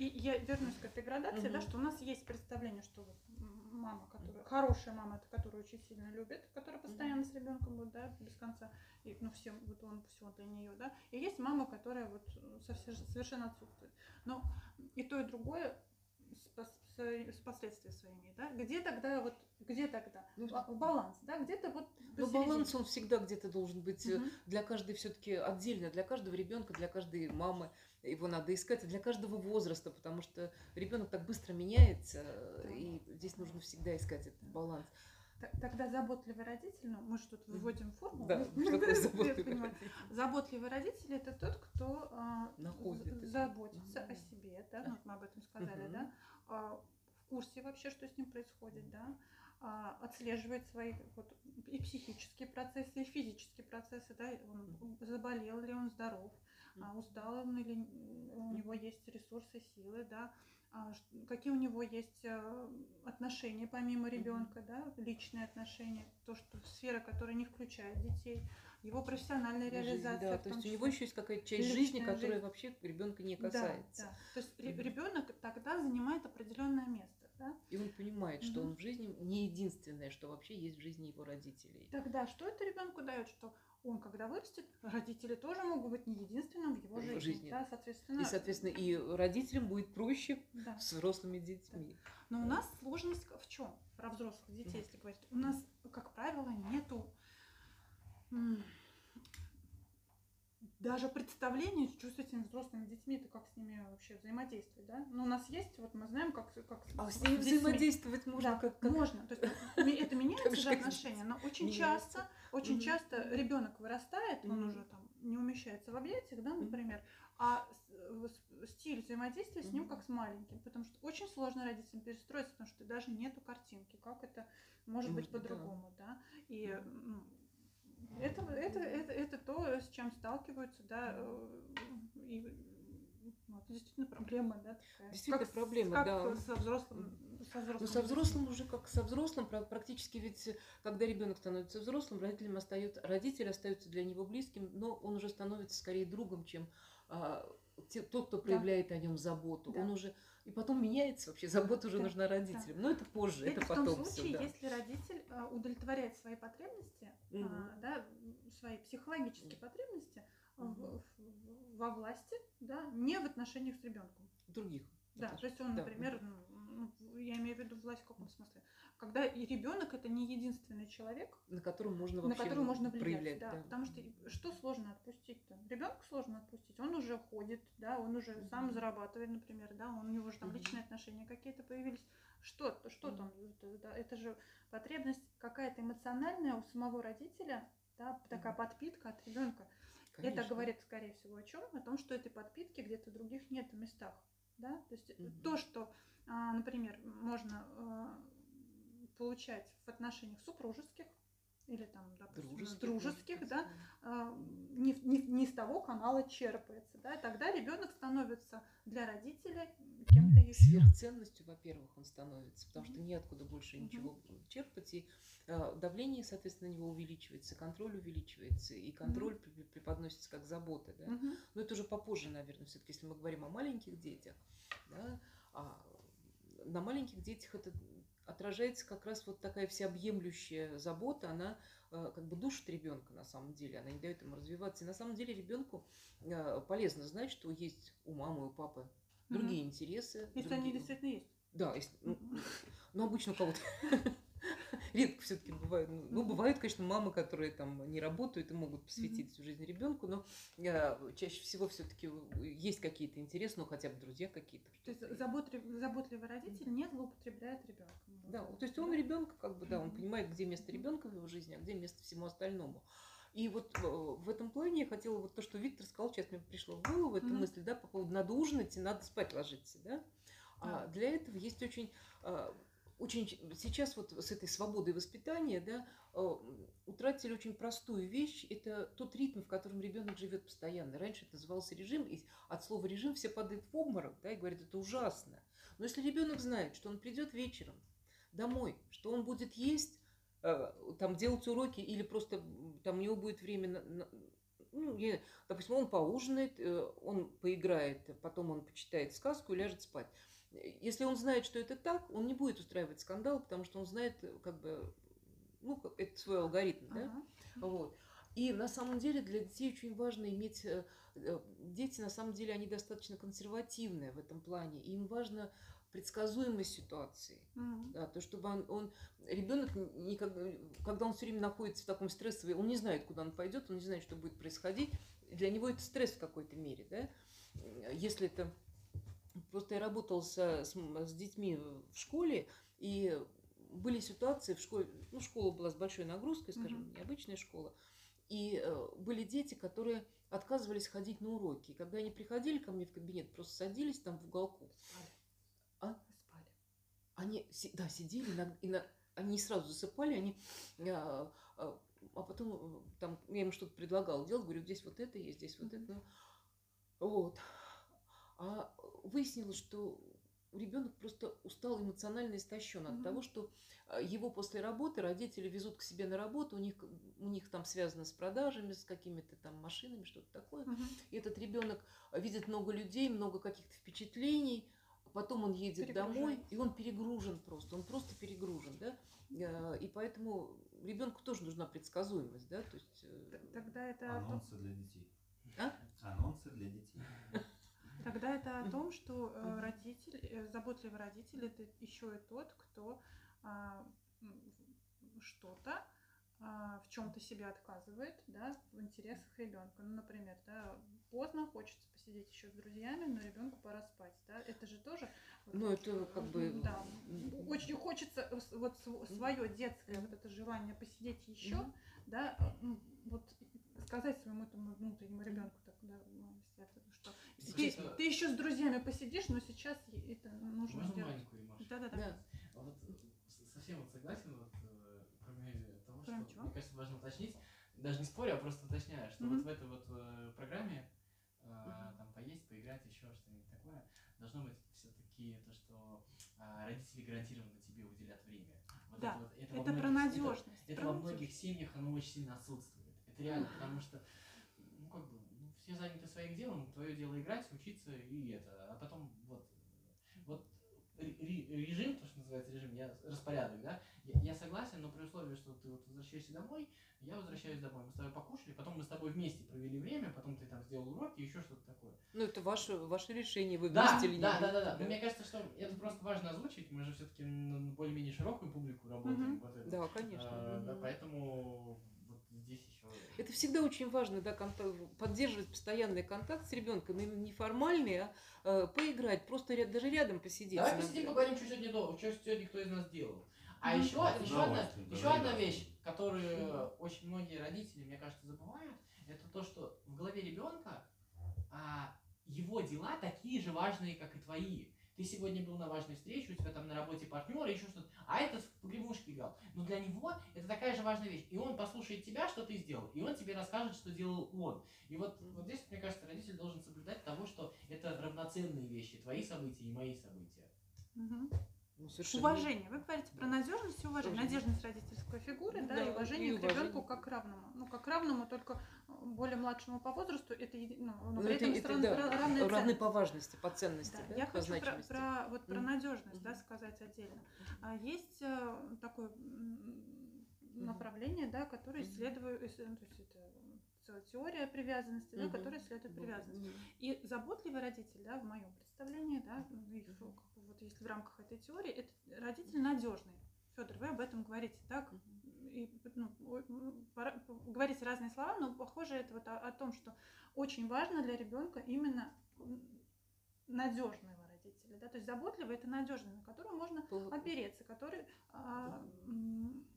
И я вернусь к этой градации, да, Мгм. что у нас есть представление, что вот мама, которая хорошая мама, это которая очень сильно любит, которая постоянно с ребенком будет, да, без конца, и ну всем вот он все для нее, да. И есть мама, которая вот совсем совершенно отсутствует. Но и то и другое с, пос- с- с последствия своими, да. Где тогда вот где тогда Ну, Ба- баланс, да, где-то вот посередине. баланс, он всегда где-то должен быть э, Мгм. для каждой все-таки отдельно, для каждого ребенка, для каждой мамы. Его надо искать, и для каждого возраста, потому что ребенок так быстро меняется, и здесь нужно всегда искать этот баланс. Тогда заботливый родитель, ну, мы же тут выводим формулу. Да, [laughs] заботливый родитель? Заботливый родитель это тот, кто а, Находит заботится о себе, да, ну, мы об этом сказали, да, а, в курсе вообще, что с ним происходит, да, а, отслеживает свои вот, и психические процессы, и физические процессы, да, он заболел ли он здоров, а, устал он или у него есть ресурсы, силы, да, а, какие у него есть а, отношения помимо ребенка, да, личные отношения, то, что сфера, которая не включает детей, его профессиональная реализация. да, то есть у него еще есть какая-то часть жизни, которая жизнь. вообще ребенка не Да, касается. да. То есть Мгм. ребенок тогда занимает определенное место, да? И он понимает, что Мгм. он в жизни не единственное, что вообще есть в жизни его родителей. Тогда что это ребенку дает, что он, когда вырастет, родители тоже могут быть не единственным в его жизни, жизни. да, соответственно. И, соответственно, и родителям будет проще да. с взрослыми детьми. Но у нас сложность в чем? Про взрослых детей, если говорить. У нас, как правило, нету даже представления, что с этими взрослыми детьми, это как с ними вообще взаимодействовать, да? Но у нас есть, вот мы знаем, как, как А с ними взаимодействовать можно да, как, как- можно. То есть ми- это меняется же, отношения, но очень часто, очень часто ребенок вырастает, он уже там не умещается в объятиях, да, например, а э, стиль взаимодействия с ним как с маленьким, потому что очень сложно родителям перестроиться, потому что даже нету картинки, как это может быть по-другому, да. И ну, это, это, это, это то, с чем сталкиваются, да, э, и ну, это действительно проблема, да, такая. Действительно Как проблема, как да. со взрослым, со взрослым. Ну, со взрослым уже как со взрослым, пра- практически ведь, когда ребенок становится взрослым, родителям остается, родители остаются для него близким, но он уже становится скорее другом, чем а, те- тот, кто проявляет о нем заботу. Да. Он уже и потом меняется вообще, забота уже Да, нужна родителям. Но это позже, это, Это в потом том всё, случае, да. если родитель а, удовлетворяет свои потребности, а, Мгм. да, свои психологические потребности а, в- Мгм. в- во власти, да, не в отношениях с ребенком. других. Да, то есть он, Да, например, ну, я имею в виду власть в каком смысле, когда и ребенок это не единственный человек, на котором можно на вообще которого можно влиять, проявлять. да, да. потому что что сложно отпустить -то? Ребенку сложно отпустить, он уже ходит, да, он уже Мгм. сам зарабатывает, например, да, он, у него уже там Мгм. личные отношения какие-то появились, что, что там, это, да, это же потребность какая-то эмоциональная у самого родителя, да, такая Мгм. подпитка от ребенка. Это Конечно. говорит, скорее всего, о чем? О том, что этой подпитки где-то в других нет местах. Да? То есть Мгм. то, что, а, например, можно а, получать в отношениях супружеских, или там, допустим, Дружеских, дружеских, да, а, не, не, не из того канала черпается, да, и тогда ребенок становится для родителей кем-то еще. сверхценностью, во-первых, он становится, потому что Мгм. неоткуда больше Мгм. ничего черпать, и э, давление, соответственно, на него увеличивается, контроль увеличивается, и контроль при- преподносится как забота, да. Мгм. Но это уже попозже, наверное, все-таки, если мы говорим о маленьких детях, да, а на маленьких детях это отражается как раз вот такая всеобъемлющая забота, она э, как бы душит ребенка на самом деле, она не дает ему развиваться. И на самом деле ребенку э, полезно знать, что есть у мамы, у папы другие интересы. Если они другие- действительно есть. Да, если, ну, ну, обычно у кого-то редко все-таки бывает. Ну, ну, бывают, конечно, мамы, которые там не работают и могут посвятить всю жизнь ребенку, но э, чаще всего все-таки есть какие-то интересы, ну хотя бы друзья какие-то. То есть заботливый, заботливый родитель не злоупотребляет ребенком. Да, то есть он ребенка, как бы, да, он понимает, где место ребенка в его жизни, а где место всему остальному. И вот э, в этом плане я хотела вот то, что Виктор сказал, сейчас мне пришло в голову эта Мгм. мысль, да, по поводу надо ужинать и надо спать ложиться, да. А для этого есть очень, а, очень сейчас вот с этой свободой воспитания, да, а, утратили очень простую вещь. Это тот ритм, в котором ребенок живет постоянно. Раньше это назывался режим, и от слова режим все падают в обморок, да, и говорят, это ужасно. Но если ребенок знает, что он придет вечером домой, что он будет есть, э, там делать уроки или просто там у него будет время, на- на- ну, я- допустим, он поужинает, э, он поиграет, потом он почитает сказку и ляжет спать. Если он знает, что это так, он не будет устраивать скандал, потому что он знает, э, как бы, ну, это свой алгоритм, да? Ага. Вот. И на самом деле для детей очень важно иметь... э, э, Дети, на самом деле, они достаточно консервативные в этом плане. Им важно предсказуемость ситуации. Мгм. Да, то, чтобы он, он ребенок никогда, когда он все время находится в таком стрессовом, он не знает, куда он пойдет, он не знает, что будет происходить. Для него это стресс в какой-то мере, да. Если это просто я работала со- с, с детьми в школе, и были ситуации в школе, ну, школа была с большой нагрузкой, скажем, Мгм. необычная школа, и э, были дети, которые отказывались ходить на уроки. И когда они приходили ко мне в кабинет, просто садились там в уголку, А? Спали. они, да, сидели, иногда- ино- они не сразу засыпали, они, а, а, а потом э, там я им что-то предлагала делать, говорю, здесь вот это есть, здесь вот Мгм. это, вот. А выяснилось, что ребенок просто устал эмоционально истощен от Мгм. того, что а, его после работы родители везут к себе на работу, у них, у них там связано с продажами, с какими-то там машинами, что-то такое. Мгм. И этот ребенок видит много людей, много каких-то впечатлений, потом он едет домой, и он перегружен просто, он просто перегружен, да, Э, и поэтому ребенку тоже нужна предсказуемость, да, то есть... э, Тогда это Анонсы для детей. А? Анонсы для детей. Тогда это о том, что э, родитель, э, заботливый родитель, это еще и тот, кто а, что-то а, в чем-то себе отказывает, да, в интересах ребенка. Ну, например, да, поздно хочется посидеть еще с друзьями, но ребенку пора спать, да. Это же тоже. вот, Ну, это как бы... Да. Очень хочется вот свое детское вот это желание посидеть еще, Мгм. да, вот сказать своему этому внутреннему ребенку так, да, ну, что ты, ты еще с друзьями посидишь, но сейчас это нужно Можно сделать. маленькую ремарку? Да-да-да. Да. А Вот с- совсем вот согласен, вот, э, кроме того, Кроме что, чего? мне кажется, важно уточнить, даже не спорю, а просто уточняю, что Мгм. вот в этой вот э, программе э, Мгм. там поесть, поиграть, еще что-нибудь такое, должно быть все-таки то, что э, родители гарантированно тебе уделят время. Вот Да, это, вот, это, во Это про многих- это- надежность. Это, про во надежность. многих семьях оно очень сильно отсутствует. Это реально, потому что, ну, как бы, ну, все заняты своим делом, твое дело играть, учиться и это. А потом вот, вот ре- ре- режим, то, что называется режим, я, распорядок, да, я, я согласен, но при условии, что ты вот возвращаешься домой, я возвращаюсь домой, мы с тобой покушали, потом мы с тобой вместе провели время, потом ты там сделал уроки, еще что-то такое. Ну, это ваше, ваше решение, вы Да, вместе или не да, да, да, вместе, да. Но мне кажется, что это просто важно озвучить. Мы же все-таки на более-менее широкую публику работаем. Мгм. Вот это. Да, конечно. А, да, Мгм. поэтому. Это всегда очень важно, да, контакт- поддерживать постоянный контакт с ребенком, именно не формальный, а э, поиграть, просто ря- даже рядом посидеть. Давай посидим, поговорим, что сегодня, до- что сегодня кто из нас делал. А Мгм. еще, еще, одна, еще одна вещь, которую очень многие родители, мне кажется, забывают, это то, что в голове ребенка а, его дела такие же важные, как и твои. Ты сегодня был на важной встрече, у тебя там на работе партнер, еще что-то, а этот в погремушке играл. Но для него это такая же важная вещь. И он послушает тебя, что ты сделал, и он тебе расскажет, что делал он. И вот, вот здесь, мне кажется, родитель должен соблюдать того, что это равноценные вещи, твои события и мои события. Мгм. Ну, совершенно. Уважение. Вы говорите про надежность и уважение. Надежность родительской фигуры, да, Да, и уважение и к ребенку уважение. как к равному. Ну, как к равному, только э, более младшему по возрасту, это ну, но Ну, при это, этом это, стран- да, ра- равная равны по важности, по ценности, Да, да, я по хочу про, значимости. про- вот про Мгм. надежность, да, сказать отдельно. А есть э, такое направление, да, которое Мгм. исследует, ис- ну, то есть это теория привязанности, да, которая привязанность. мгм. И заботливый родитель, да, в моем представлении, да, ну, вот если в рамках этой теории, это родитель надежный. Федор, вы об этом говорите, так? И, ну, пора- говорите разные слова, но похоже это вот о, о том, что очень важно для ребенка именно м, надежного родителя, да, то есть заботливый это надежный, на которого можно опереться, который а,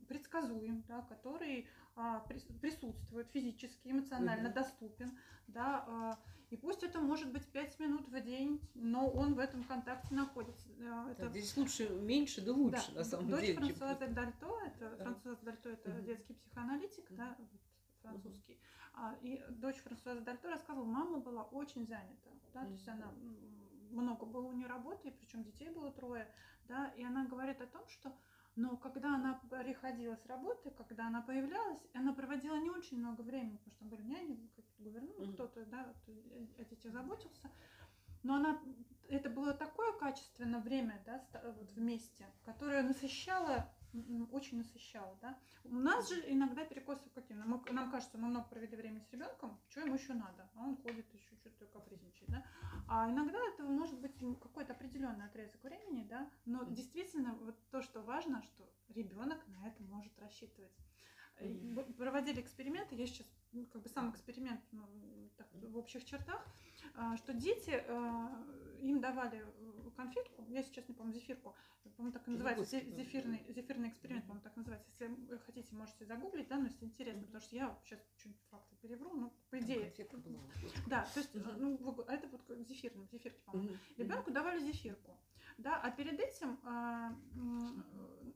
предсказуем, да, который а, прис- присутствует физически, эмоционально Мгм. доступен, да, а, и пусть это может быть 5 минут в день, но он в этом контакте находится. А, Да, это здесь лучше, меньше, да лучше, да, на самом дочь деле. чем- Франсуаза Дальто, это Да. Франсуаз Дальто, это Мгм. детский психоаналитик, да, вот, французский. А, и дочь Франсуаза Дальто рассказывала, мама была очень занята, да, то есть она много было у нее работы, причем детей было трое, да, и она говорит о том, что но когда она приходила с работы, когда она появлялась, она проводила не очень много времени, потому что были няни, гувернеры, ну, Мгм. кто-то, да, о детях заботился. Но она, это было такое качественное время, да, вот вместе, которое насыщало, очень насыщало, да. У нас же иногда перекосы какие, нам, нам кажется, мы много провели времени с ребенком, что ему еще надо, а он ходит еще что-то капризничает, да. А иногда это может быть какой-то определенный отрезок времени, да, но действительно вот то, что важно, что ребенок на это может рассчитывать. И проводили эксперименты, я сейчас как бы сам эксперимент ну, так, в общих чертах, а, что дети, а, им давали э, конфетку, я сейчас не помню, зефирку, по-моему, так и называется, зефирный, зефирный эксперимент, по-моему, так называется. Если хотите, можете загуглить, да, но если интересно, потому что я сейчас что-нибудь факты перевру, ну, по идее. Да, то есть, ну, это вот зефирный, зефирки, по-моему. Ребенку давали зефирку. Да, а перед этим а,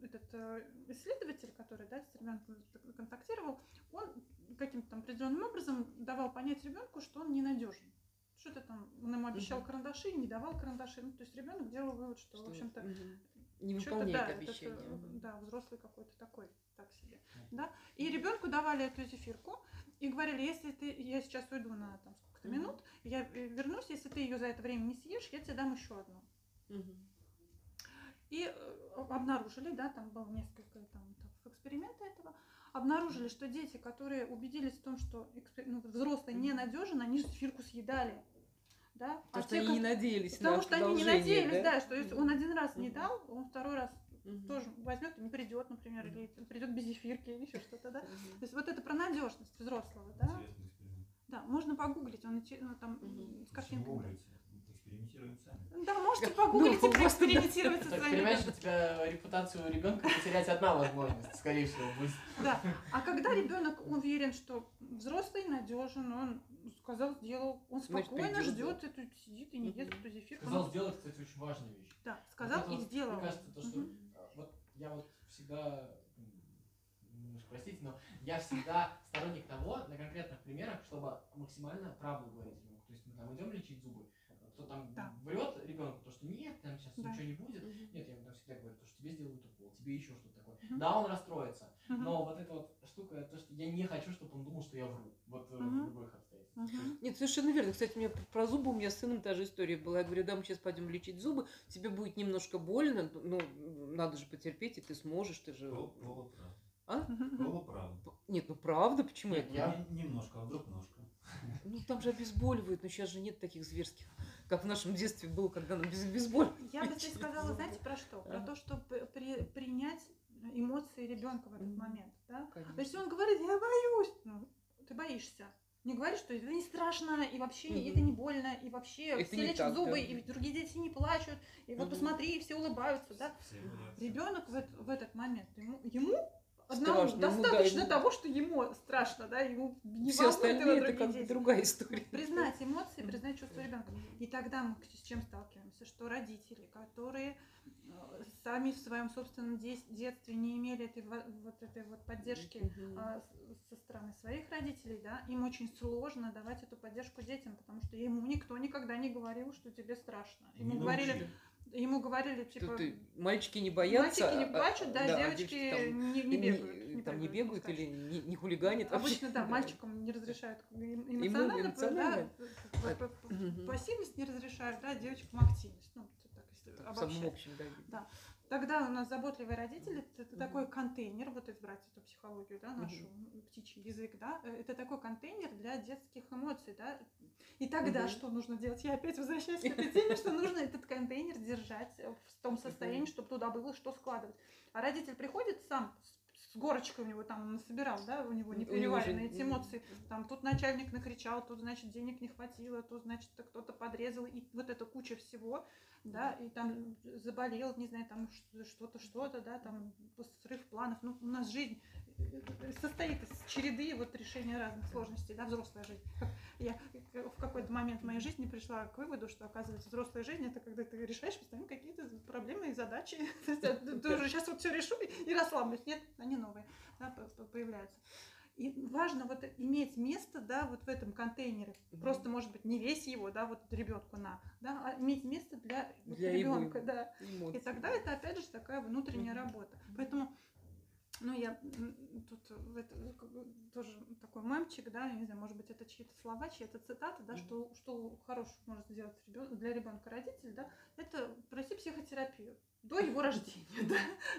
этот э, исследователь, который да, с ребенком контактировал, он каким-то там определенным образом давал понять ребенку, что он ненадежен. Что-то там, он ему обещал Мгм. карандаши, не давал карандаши. Ну, то есть ребенок делал вывод, что, в Что, общем-то, мгм. не выполняет да, этот, обещания. э, Мгм. да, взрослый какой-то такой, так себе. Да? И ребенку давали эту зефирку и говорили, если ты, я сейчас уйду на там сколько-то Мгм. минут, я э, вернусь, если ты ее за это время не съешь, я тебе дам еще одну. Мгм. И э, обнаружили, да, там было несколько там, этапов эксперимента этого, обнаружили, что дети, которые убедились в том, что ну, взрослый ненадежен, они же зефирку съедали. Да? Потому что те, они не надеялись Потому на что они не надеялись, да, что если он один раз не дал, он второй раз Мгм. тоже возьмет и не придет, например, или придет без зефирки, или еще что-то, да. Мгм. То есть вот это про надежность взрослого, да. Да, можно погуглить, он ну, там Мгм. с картинками. Сами. Да, можете [laughs] Ну, погуглить и просто, да. проэкспериментировать со Так, понимаешь, у тебя репутацию ребенка потерять одна возможность, скорее всего, будет. Да. А когда ребенок уверен, что взрослый надежен, он сказал, сделал, он спокойно ждет эту, сидит и не ест эту зефирку. Сказал Ну, сделать, кстати, очень важная вещь. Да, сказал и сделал. Мне кажется, то, что а, вот я вот всегда, простите, но я всегда сторонник того, на конкретных примерах, чтобы максимально правду говорить. То есть мы там идем лечить зубы, кто там Да. врет ребенку, то, что нет, там сейчас Да. ничего не будет. Мгм. Нет, я ему там всегда говорю, то, что тебе сделают укол, тебе еще что-то такое. Мгм. Да, он расстроится, Мгм. но вот эта вот штука, то, что я не хочу, чтобы он думал, что я вру. Вот Мгм. в любых обстоятельствах. Мгм. Нет, совершенно верно. Кстати, у меня про- зубы у меня с сыном та же история была. Я говорю, да, мы сейчас пойдем лечить зубы, тебе будет немножко больно, ну, надо же потерпеть, и ты сможешь, ты же... Пол- Полуправда. А? Мгм. Полуправда. Нет, ну правда, почему Нет, это? Я- Не- Немножко, а вдруг ножка. Ну там же обезболивают, но сейчас же нет таких зверских, как в нашем детстве было, когда нам без обезболивают. Я бы здесь сказала, знаете, про что? Про то, чтобы при- принять эмоции ребенка в этот момент. Да? Конечно. То есть он говорит, я боюсь. Ну, ты боишься. Не говори, что это не страшно, и вообще Мгм. это не больно, и вообще Это все лечат так, зубы, да. и другие дети не плачут, и вот Мгм. посмотри, все улыбаются, да. Ребенок в, в этот момент, ему, ему одному страшно, ему, да, достаточно того, что ему страшно, да, ему не Все волнует остальные его это как дети. другая история. Признать эмоции, признать чувства ребенка. И тогда мы с чем сталкиваемся? Что родители, которые э, сами в своем собственном детстве не имели этой во- вот этой вот поддержки а, с- со стороны своих родителей, да, им очень сложно давать эту поддержку детям, потому что ему никто никогда не говорил, что тебе страшно. Ему не говорили, научили. Ему говорили типа. Тут и мальчики не боятся. Мальчики не а- плачут, да, а девочки там не, не не- бегают. там не бегают или не, не хулиганят. Обычно, да, Да. мальчикам не разрешают эм- эмоционально, эмоционально. да, Мгм. пассивность не разрешают, да, девочкам активность. Ну, так, если в самом общем, да. Да. Тогда у нас заботливые родители это, это Мгм. такой контейнер, вот если брать эту психологию, да, нашу птичий язык, да, э, это такой контейнер для детских эмоций, да. И тогда Мгм. что нужно делать? Я опять возвращаюсь к [laughs] этой теме, что нужно этот контейнер держать э, в том состоянии, чтобы туда было что складывать. А родитель приходит сам с- с горочкой у него там насобирал, да, у него У не него же переваренные не- эти эмоции. Там тут начальник накричал, тут, значит, денег не хватило, тут, значит, кто-то подрезал, и вот эта куча всего, да, и там заболел, не знаю, там что-то, что-то, да, там срыв планов. Ну, у нас жизнь состоит из череды вот решения разных сложностей, да, взрослая жизнь. Я в какой-то момент в моей жизни пришла к выводу, что, оказывается, взрослая жизнь это когда ты решаешь постоянно какие-то проблемы и задачи. [laughs] Э, Ты уже сейчас вот все решу и расслаблюсь. Нет, они новые да, по- по- появляются. И важно вот иметь место, да, вот в этом контейнере. Мгм. Просто, может быть, не весь его, да, вот ребенку на, да, а иметь место для, Для ребенка, да. эмоций. И тогда это опять же такая внутренняя Мгм. работа. Поэтому, ну, я тут в это, ну, тоже такой мемчик, да, я не знаю, может быть, это чьи-то слова, чьи-то цитаты, да, Мгм. что, что хорошего может сделать ребё- для ребенка родитель, да, это пройти психотерапию до [laughs] его рождения,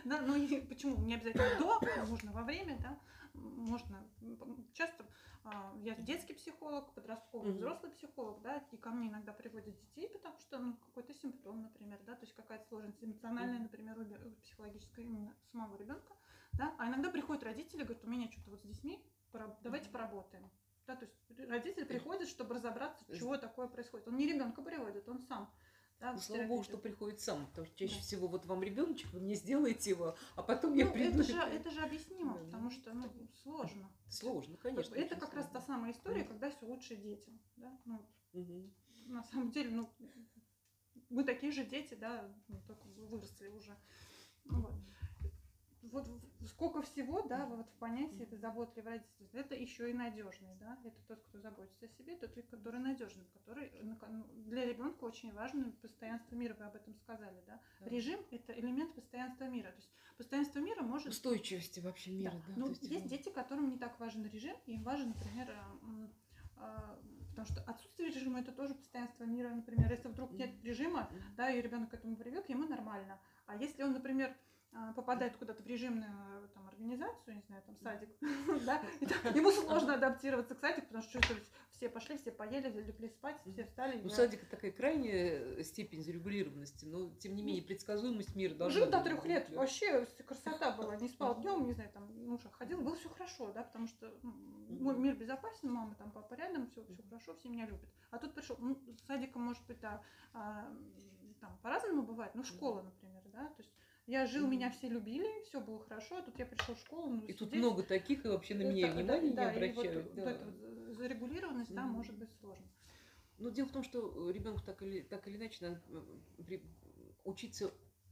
да, да, ну и почему не обязательно до, можно во время, да, можно часто а, я детский психолог, подростковый, Мгм. взрослый психолог, да, и ко мне иногда приводят детей, потому что ну, какой-то симптом, например, да, то есть какая-то сложность эмоциональная, например, у психологическая именно самого ребенка, да, а иногда приходят родители, говорят, у меня что-то вот с детьми, давайте поработаем. Да, то есть родитель приходит, чтобы разобраться, чего такое происходит. Он не ребенка приводит, он сам. Да, Ну, слава богу, что приходит сам, потому что чаще Да. всего вот вам ребеночек, вы мне сделаете его, а потом я Ну, приду. это, же, это же объяснимо, Да. потому что ну, сложно. Сложно, конечно. это как раз та сложно. самая история, Мгм. когда все лучше детям. Да? Ну, Мгм. на самом деле, ну, мы такие же дети, да, ну, только выросли уже. Ну, Вот. Вот сколько всего, да, вот в понятии это заботливый родитель. Это еще и надежный, да. Это тот, кто заботится о себе, тот, который надежный, который ко- ну, для ребенка очень важно постоянство мира, вы об этом сказали, да. Да. Режим это элемент постоянства мира. То есть постоянство мира может Устойчивости вообще мира, да. ну, то есть, его- дети, которым не так важен режим, им важен, например, м, а, потому что отсутствие режима это тоже постоянство мира, например, если вдруг нет режима, да, и ребенок к этому привык, ему нормально. А если он, например, попадает куда-то в режимную там, организацию, не знаю, там садик, [laughs] да, [laughs] ему сложно адаптироваться к садику, потому что все пошли, все поели, легли спать, все встали. Ну, я- садик это такая крайняя степень зарегулированности, но тем не менее предсказуемость мира должна Жил до трех лет, вообще красота была, не спал днем, не знаю, там, ну что, ходил, было все хорошо, да, потому что ну, мой мир безопасен, мама там, папа рядом, все, все хорошо, все меня любят. А тут пришел, ну, садиком, может быть, да, а, там по-разному бывает, ну, школа, например, да, то есть я жил, меня все любили, все было хорошо, а тут я пришел в школу, ну, И тут много таких, и вообще на меня да, внимания да, не вот, обращают. вот да. эта вот зарегулированность, да, Мгм. может быть сложно. Но дело в том, что ребенку так или, так или иначе надо при- учиться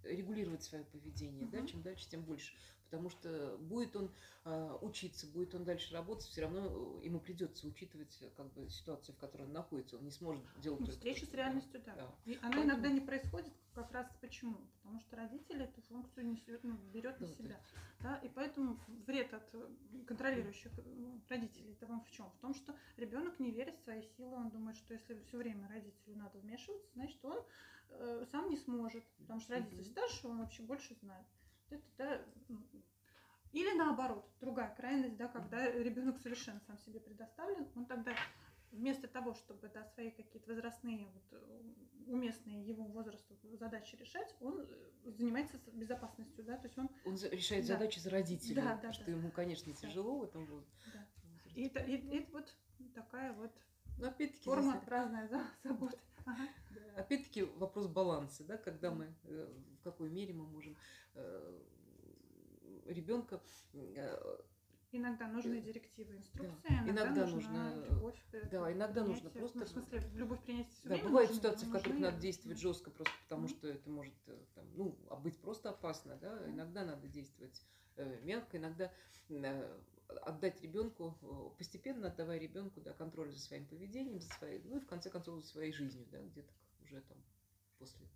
регулировать свое поведение, да, чем дальше, тем больше. Потому что будет он а, учиться, будет он дальше работать, все равно ему придется учитывать э, как бы, ситуацию, в которой он находится. Он не сможет делать Ну, с реальностью, да. да. И она Поэтому- иногда не происходит как раз почему? Потому что родители эту функцию несет, ну, берет на то себя. Да, и поэтому вред от э, контролирующих э, родителей это вам в чем? В том, что ребенок не верит в свои силы, он думает, что если все время родителю надо вмешиваться, значит, он э, сам не сможет, потому что родитель старше, он вообще больше знает. Это, да, м, или наоборот, другая крайность, да, когда ребенок совершенно сам себе предоставлен, он тогда вместо того, чтобы да, свои какие-то возрастные, вот, э, уместные его возрасту задачи решать, он э, занимается безопасностью, да, то есть он Он решает Да. задачи за родителей, Да, да, что да. ему, конечно, Да. тяжело в этом вот- Да. и это, и- это вот такая вот опять-таки, форма здесь, разная за- [laughs] заботы. Ага. [laughs] опять-таки вопрос баланса, да, когда мы, э, в какой мере мы можем э, ребенка Иногда нужны директивы, инструкции, да. иногда, иногда нужна любовь. Да, иногда нужно просто. Ну, в смысле, любовь принять все Да, время бывают нужно, ситуации, в которых нужны- надо действовать жестко, просто потому что это может там, ну, а быть просто опасно, да. Иногда надо действовать э, мягко, иногда э, отдать ребенку, э, постепенно отдавая ребенку да, контроль за своим поведением, за своей, ну и в конце концов за своей жизнью, да, где-то уже там после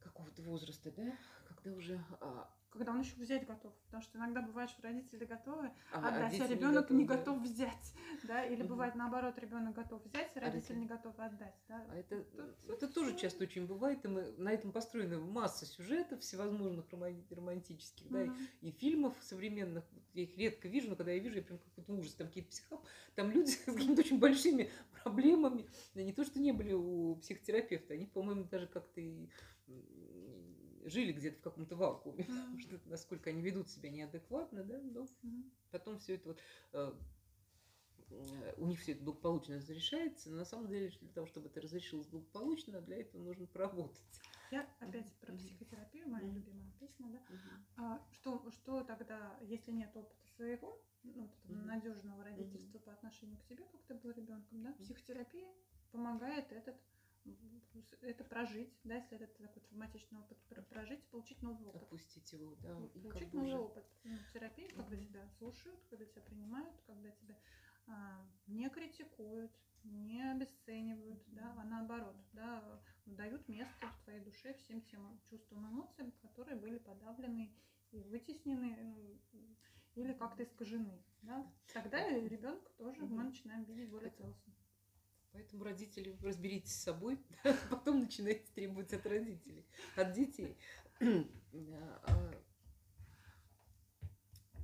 какого-то возраста, да, когда уже а, Когда он еще взять готов. Потому что иногда бывает, что родители готовы а, отдать, дети а ребенок не да. готов взять. Да? Или Мгм. бывает наоборот, ребенок готов взять, а А родитель родитель- не готов отдать. Да? А это, Тут- это тоже часто очень бывает, и мы, на этом построена масса сюжетов всевозможных рома- романтических, да, и и фильмов современных, я их редко вижу, но когда я вижу, я прям какой-то ужас, там какие-то психоп, там люди [laughs] с какими-то очень большими проблемами, да не то, что не были у психотерапевта, они, по-моему, даже как-то и жили где-то в каком-то вакууме, [laughs] Мгм. что насколько они ведут себя неадекватно, да, но Мгм. потом все это вот э, у них все это благополучно разрешается, но на самом деле для того, чтобы это разрешилось благополучно, для этого нужно поработать. Я опять про психотерапию, моя любимая песня, да. А, что, что тогда, если нет опыта своего, ну, вот этого Мгм. надежного родительства по отношению к тебе, как ты был ребенком, да, психотерапия помогает этот это прожить, да, если это такой травматичный опыт, про- прожить, получить новый опыт. Отпустить его, да, и Получить новый уже- опыт. Ну, терапии, когда Мгм. тебя слушают, когда тебя принимают, когда тебя а, не критикуют, не обесценивают, да, а наоборот, да, дают место в твоей душе всем тем чувствам, эмоциям, которые были подавлены и вытеснены ну, или как-то искажены. Да. Тогда и ребенка тоже мы Мгм. начинаем видеть более целостно. Поэтому родители, разберитесь с собой, [laughs] потом начинайте требовать от родителей, от детей. [clears throat] А,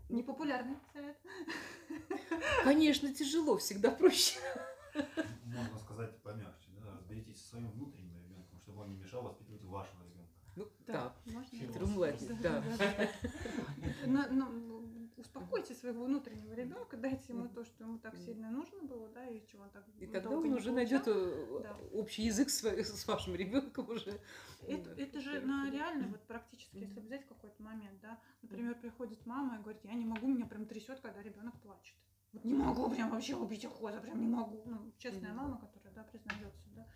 Непопулярный совет. [laughs] Конечно, тяжело, всегда проще. Можно сказать помягче, да, разберитесь со своим внутренним ребенком, чтобы он не мешал воспитывать вашего. Ну, Да, так, можно. Да, да. да, да. На- ну, успокойте своего внутреннего ребенка, дайте ему то, что ему так сильно нужно было, да, и чего он так И тогда он уже найдет Да. общий язык с с вашим ребенком уже. Это, Да, это же на да. реально, вот практически, если взять какой-то момент, да, например, приходит мама и говорит, я не могу, меня прям трясет, когда ребенок плачет. Вот не могу прям вообще убить охота, прям не могу. Ну, честная мама, которая, да, признается, да.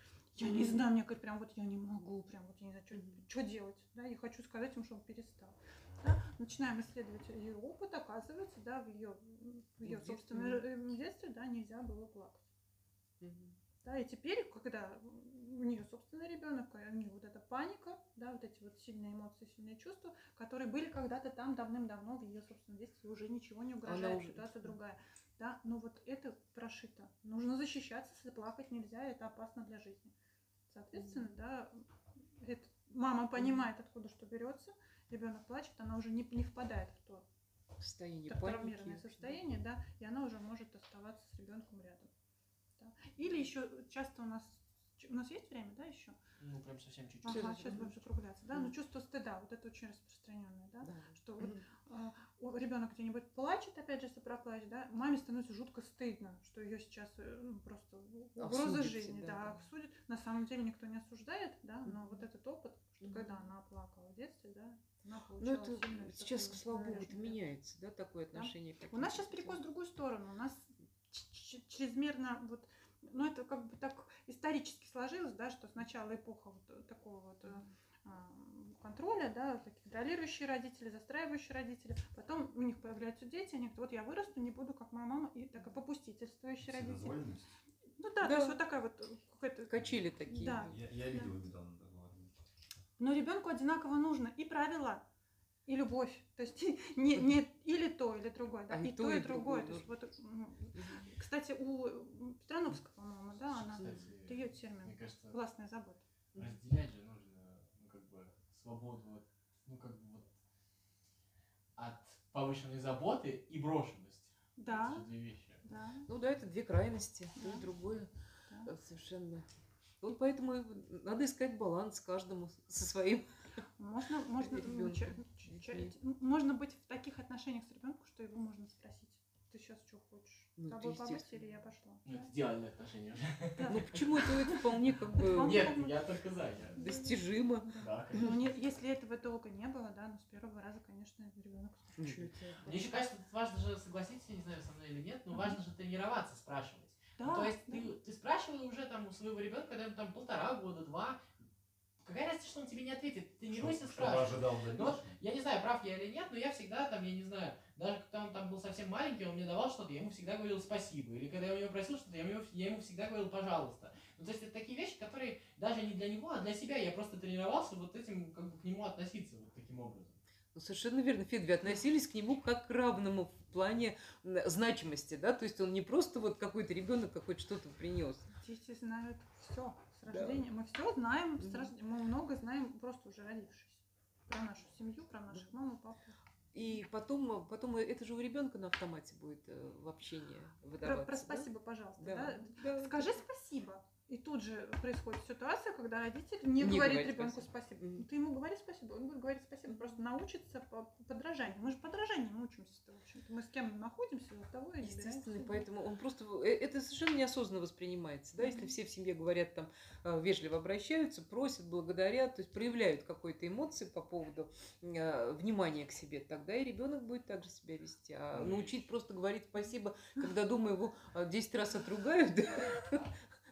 Я не знаю, мне говорит, прям вот я не могу, прям вот я не знаю, что делать, да, я хочу сказать ему, чтобы перестал. Да? Начинаем исследовать ее опыт, оказывается, да, в ее, в ее В собственном э, детстве, да, нельзя было плакать. Мгм. Да, и теперь, когда у нее собственный ребенок, у нее вот эта паника, да, вот эти вот сильные эмоции, сильные чувства, которые были когда-то там давным-давно в ее собственном детстве, уже ничего не угрожает, уже- ситуация другая. Да, но вот это прошито. Нужно защищаться, если плакать нельзя, это опасно для жизни. Соответственно, да, это, мама понимает, откуда что берется, ребенок плачет, она уже не, не впадает в то Состояние травмированное состояние, да, и она уже может оставаться с ребенком рядом. Да. Или еще часто у нас у нас есть время, да, еще? Ну, прям совсем чуть-чуть. Ага, да, сейчас да. будем закругляться, да. Но чувство стыда, вот это очень распространенное, да. Да. Что вот Мгм. ребенок где-нибудь плачет, опять же, если проплачет, да, маме становится жутко стыдно, что ее сейчас э, ну, просто угроза жизни, да, да, да. осудит. На самом деле никто не осуждает, да, но вот этот опыт, что когда она плакала в детстве, да, она Ну, это сейчас, такую слава богу, это меняется, да, такое отношение. к у нас сейчас перекос в другую сторону. У нас чрезмерно вот, ну это как бы так исторически сложилось, да, что сначала эпоха вот такого вот э, а, контроля, да, такие контролирующие родители, застраивающие родители. Потом у них появляются дети, они говорят, вот я вырасту, не буду как моя мама, и такая попустительствующие родители. Ну да, Да. то есть вот такая вот э, какая-то... Качели такие. Да. Я, я видел недавно такого. Но ребенку одинаково нужно и правила, и любовь. То есть [laughs] не, не или то, или другое, да, А и, то, и другое. То есть вот, м, Мгм. кстати, у Петрановской, по-моему, да, она, Кстати, ее термин. Мне кажется, Властная забота. разделять же нужно, ну, как бы, свободу, от, ну, как бы, вот, от повышенной заботы и брошенности. Да, Это две вещи. да, Ну да, это две крайности, то Да. и другое да. э, совершенно. Вот поэтому и надо искать баланс каждому со своим. Можно, можно, ну, можно быть в таких отношениях с ребенком, что его можно спросить. ты сейчас что хочешь? Ну, тобой по естественно. постели я пошла. Ну, Да. это идеальные отношения уже. Да. Ну почему это, это вполне как бы. Нет, я только за. я- достижимо? Да, Ну, конечно. не- если этого долго не было, да, ну с первого раза, конечно, ребенок себе. Мне еще кажется, важно же, согласитесь, я не знаю, со мной или нет, но важно же тренироваться, спрашивать. Да, Ну, то есть да. ты, ты спрашивал уже там у своего ребенка, когда ему там полтора года, два. Какая разница, что он тебе не ответит? Ты тренируйся, Чтобы спрашивай. ожидал в Ну, я не знаю, прав я или нет, но я всегда там, я не знаю, даже когда он там был совсем маленький, он мне давал что-то, я ему всегда говорил спасибо. Или когда я у него просил что-то, я ему, я ему всегда говорил пожалуйста. Ну, то есть это такие вещи, которые даже не для него, а для себя. Я просто тренировался вот этим, как бы к нему относиться вот таким образом. Ну, совершенно верно, Фед, вы относились к нему как к равному в плане значимости, да, то есть он не просто вот какой-то ребенок какой-то что-то принес. Дети знают все с Да. рождения. Мы все знаем с рождения. Мы много знаем просто уже родившись. Про нашу семью, про наших маму, папу. И потом, э, потом это же у ребенка на автомате будет э, в общении Про, выдаваться. про да? спасибо, пожалуйста. Да. да? Да. Скажи спасибо. И тут же происходит ситуация, когда родитель не, Не говорит говорит ребенку спасибо. спасибо. Мгм. Ты ему говори спасибо, он будет говорить спасибо, просто научится по по подражанию. Мы же подражанием учимся-то, в общем-то. Мы с кем находимся, у того и Естественно, поэтому он просто э, это совершенно неосознанно воспринимается, да, если Мгм. все в семье говорят там э, вежливо обращаются, просят, благодарят, то есть проявляют какой-то эмоции по поводу э, внимания к себе, тогда и ребенок будет также себя вести. А Ну, научить просто говорить спасибо, когда дома его э, 10 раз отругают, [laughs]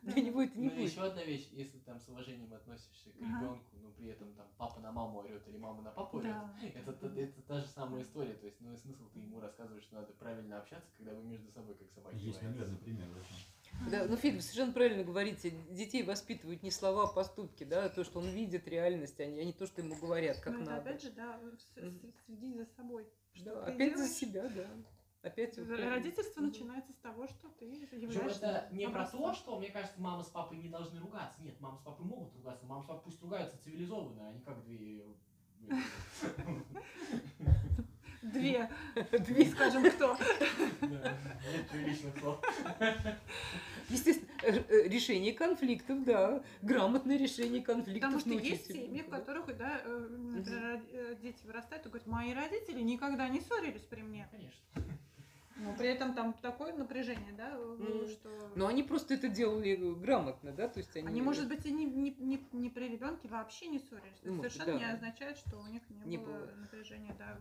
для него это не Ну, будет. еще одна вещь, если там с уважением относишься к ребенку, но при этом там папа на маму орет или мама на папу орет, Да. это, та- это та же самая история. То есть, ну и смысл ты ему рассказываешь, что надо правильно общаться, когда вы между собой как собаки. Есть наглядный пример в этом. Да, ну, вы совершенно правильно говорите. Детей воспитывают не слова, а поступки, да, то, что он видит реальность, а не, а не то, что ему говорят, как это надо. опять же, да, следить за собой. Что Да, опять за себя, да. Опять вот. Родительство Мгм. начинается с того, что ты являешься это не про то, что, мне кажется, мама с папой не должны ругаться. Нет, мама с папой могут ругаться, мама с папой пусть ругаются цивилизованно, а не как две... [laughs] Две, [laughs] Две. скажем, кто. Нет приличных слов. Естественно, э, решение конфликтов, да. Грамотное решение конфликтов. Потому что есть семьи, в которых, да, э, э, дети вырастают и говорят, мои родители никогда не ссорились при мне. Конечно. Но при этом там такое напряжение, да, э, Мгм. что... Но они просто это делали грамотно, да, то есть они... Они, может быть, и не, не, не, не при ребенке вообще не ссорились. Это Ну, совершенно да. не означает, что у них не, Не было, было. напряжения, да.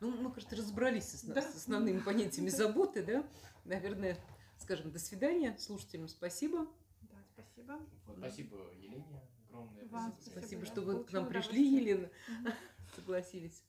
Ну, мы, кажется, разобрались с, Да. с основными понятиями заботы, да. Наверное, скажем, до свидания. Слушателям спасибо. Да, спасибо. Спасибо Елене огромное. Вам Спасибо. Спасибо, что вы к нам пришли. Елена. Мгм. Согласились.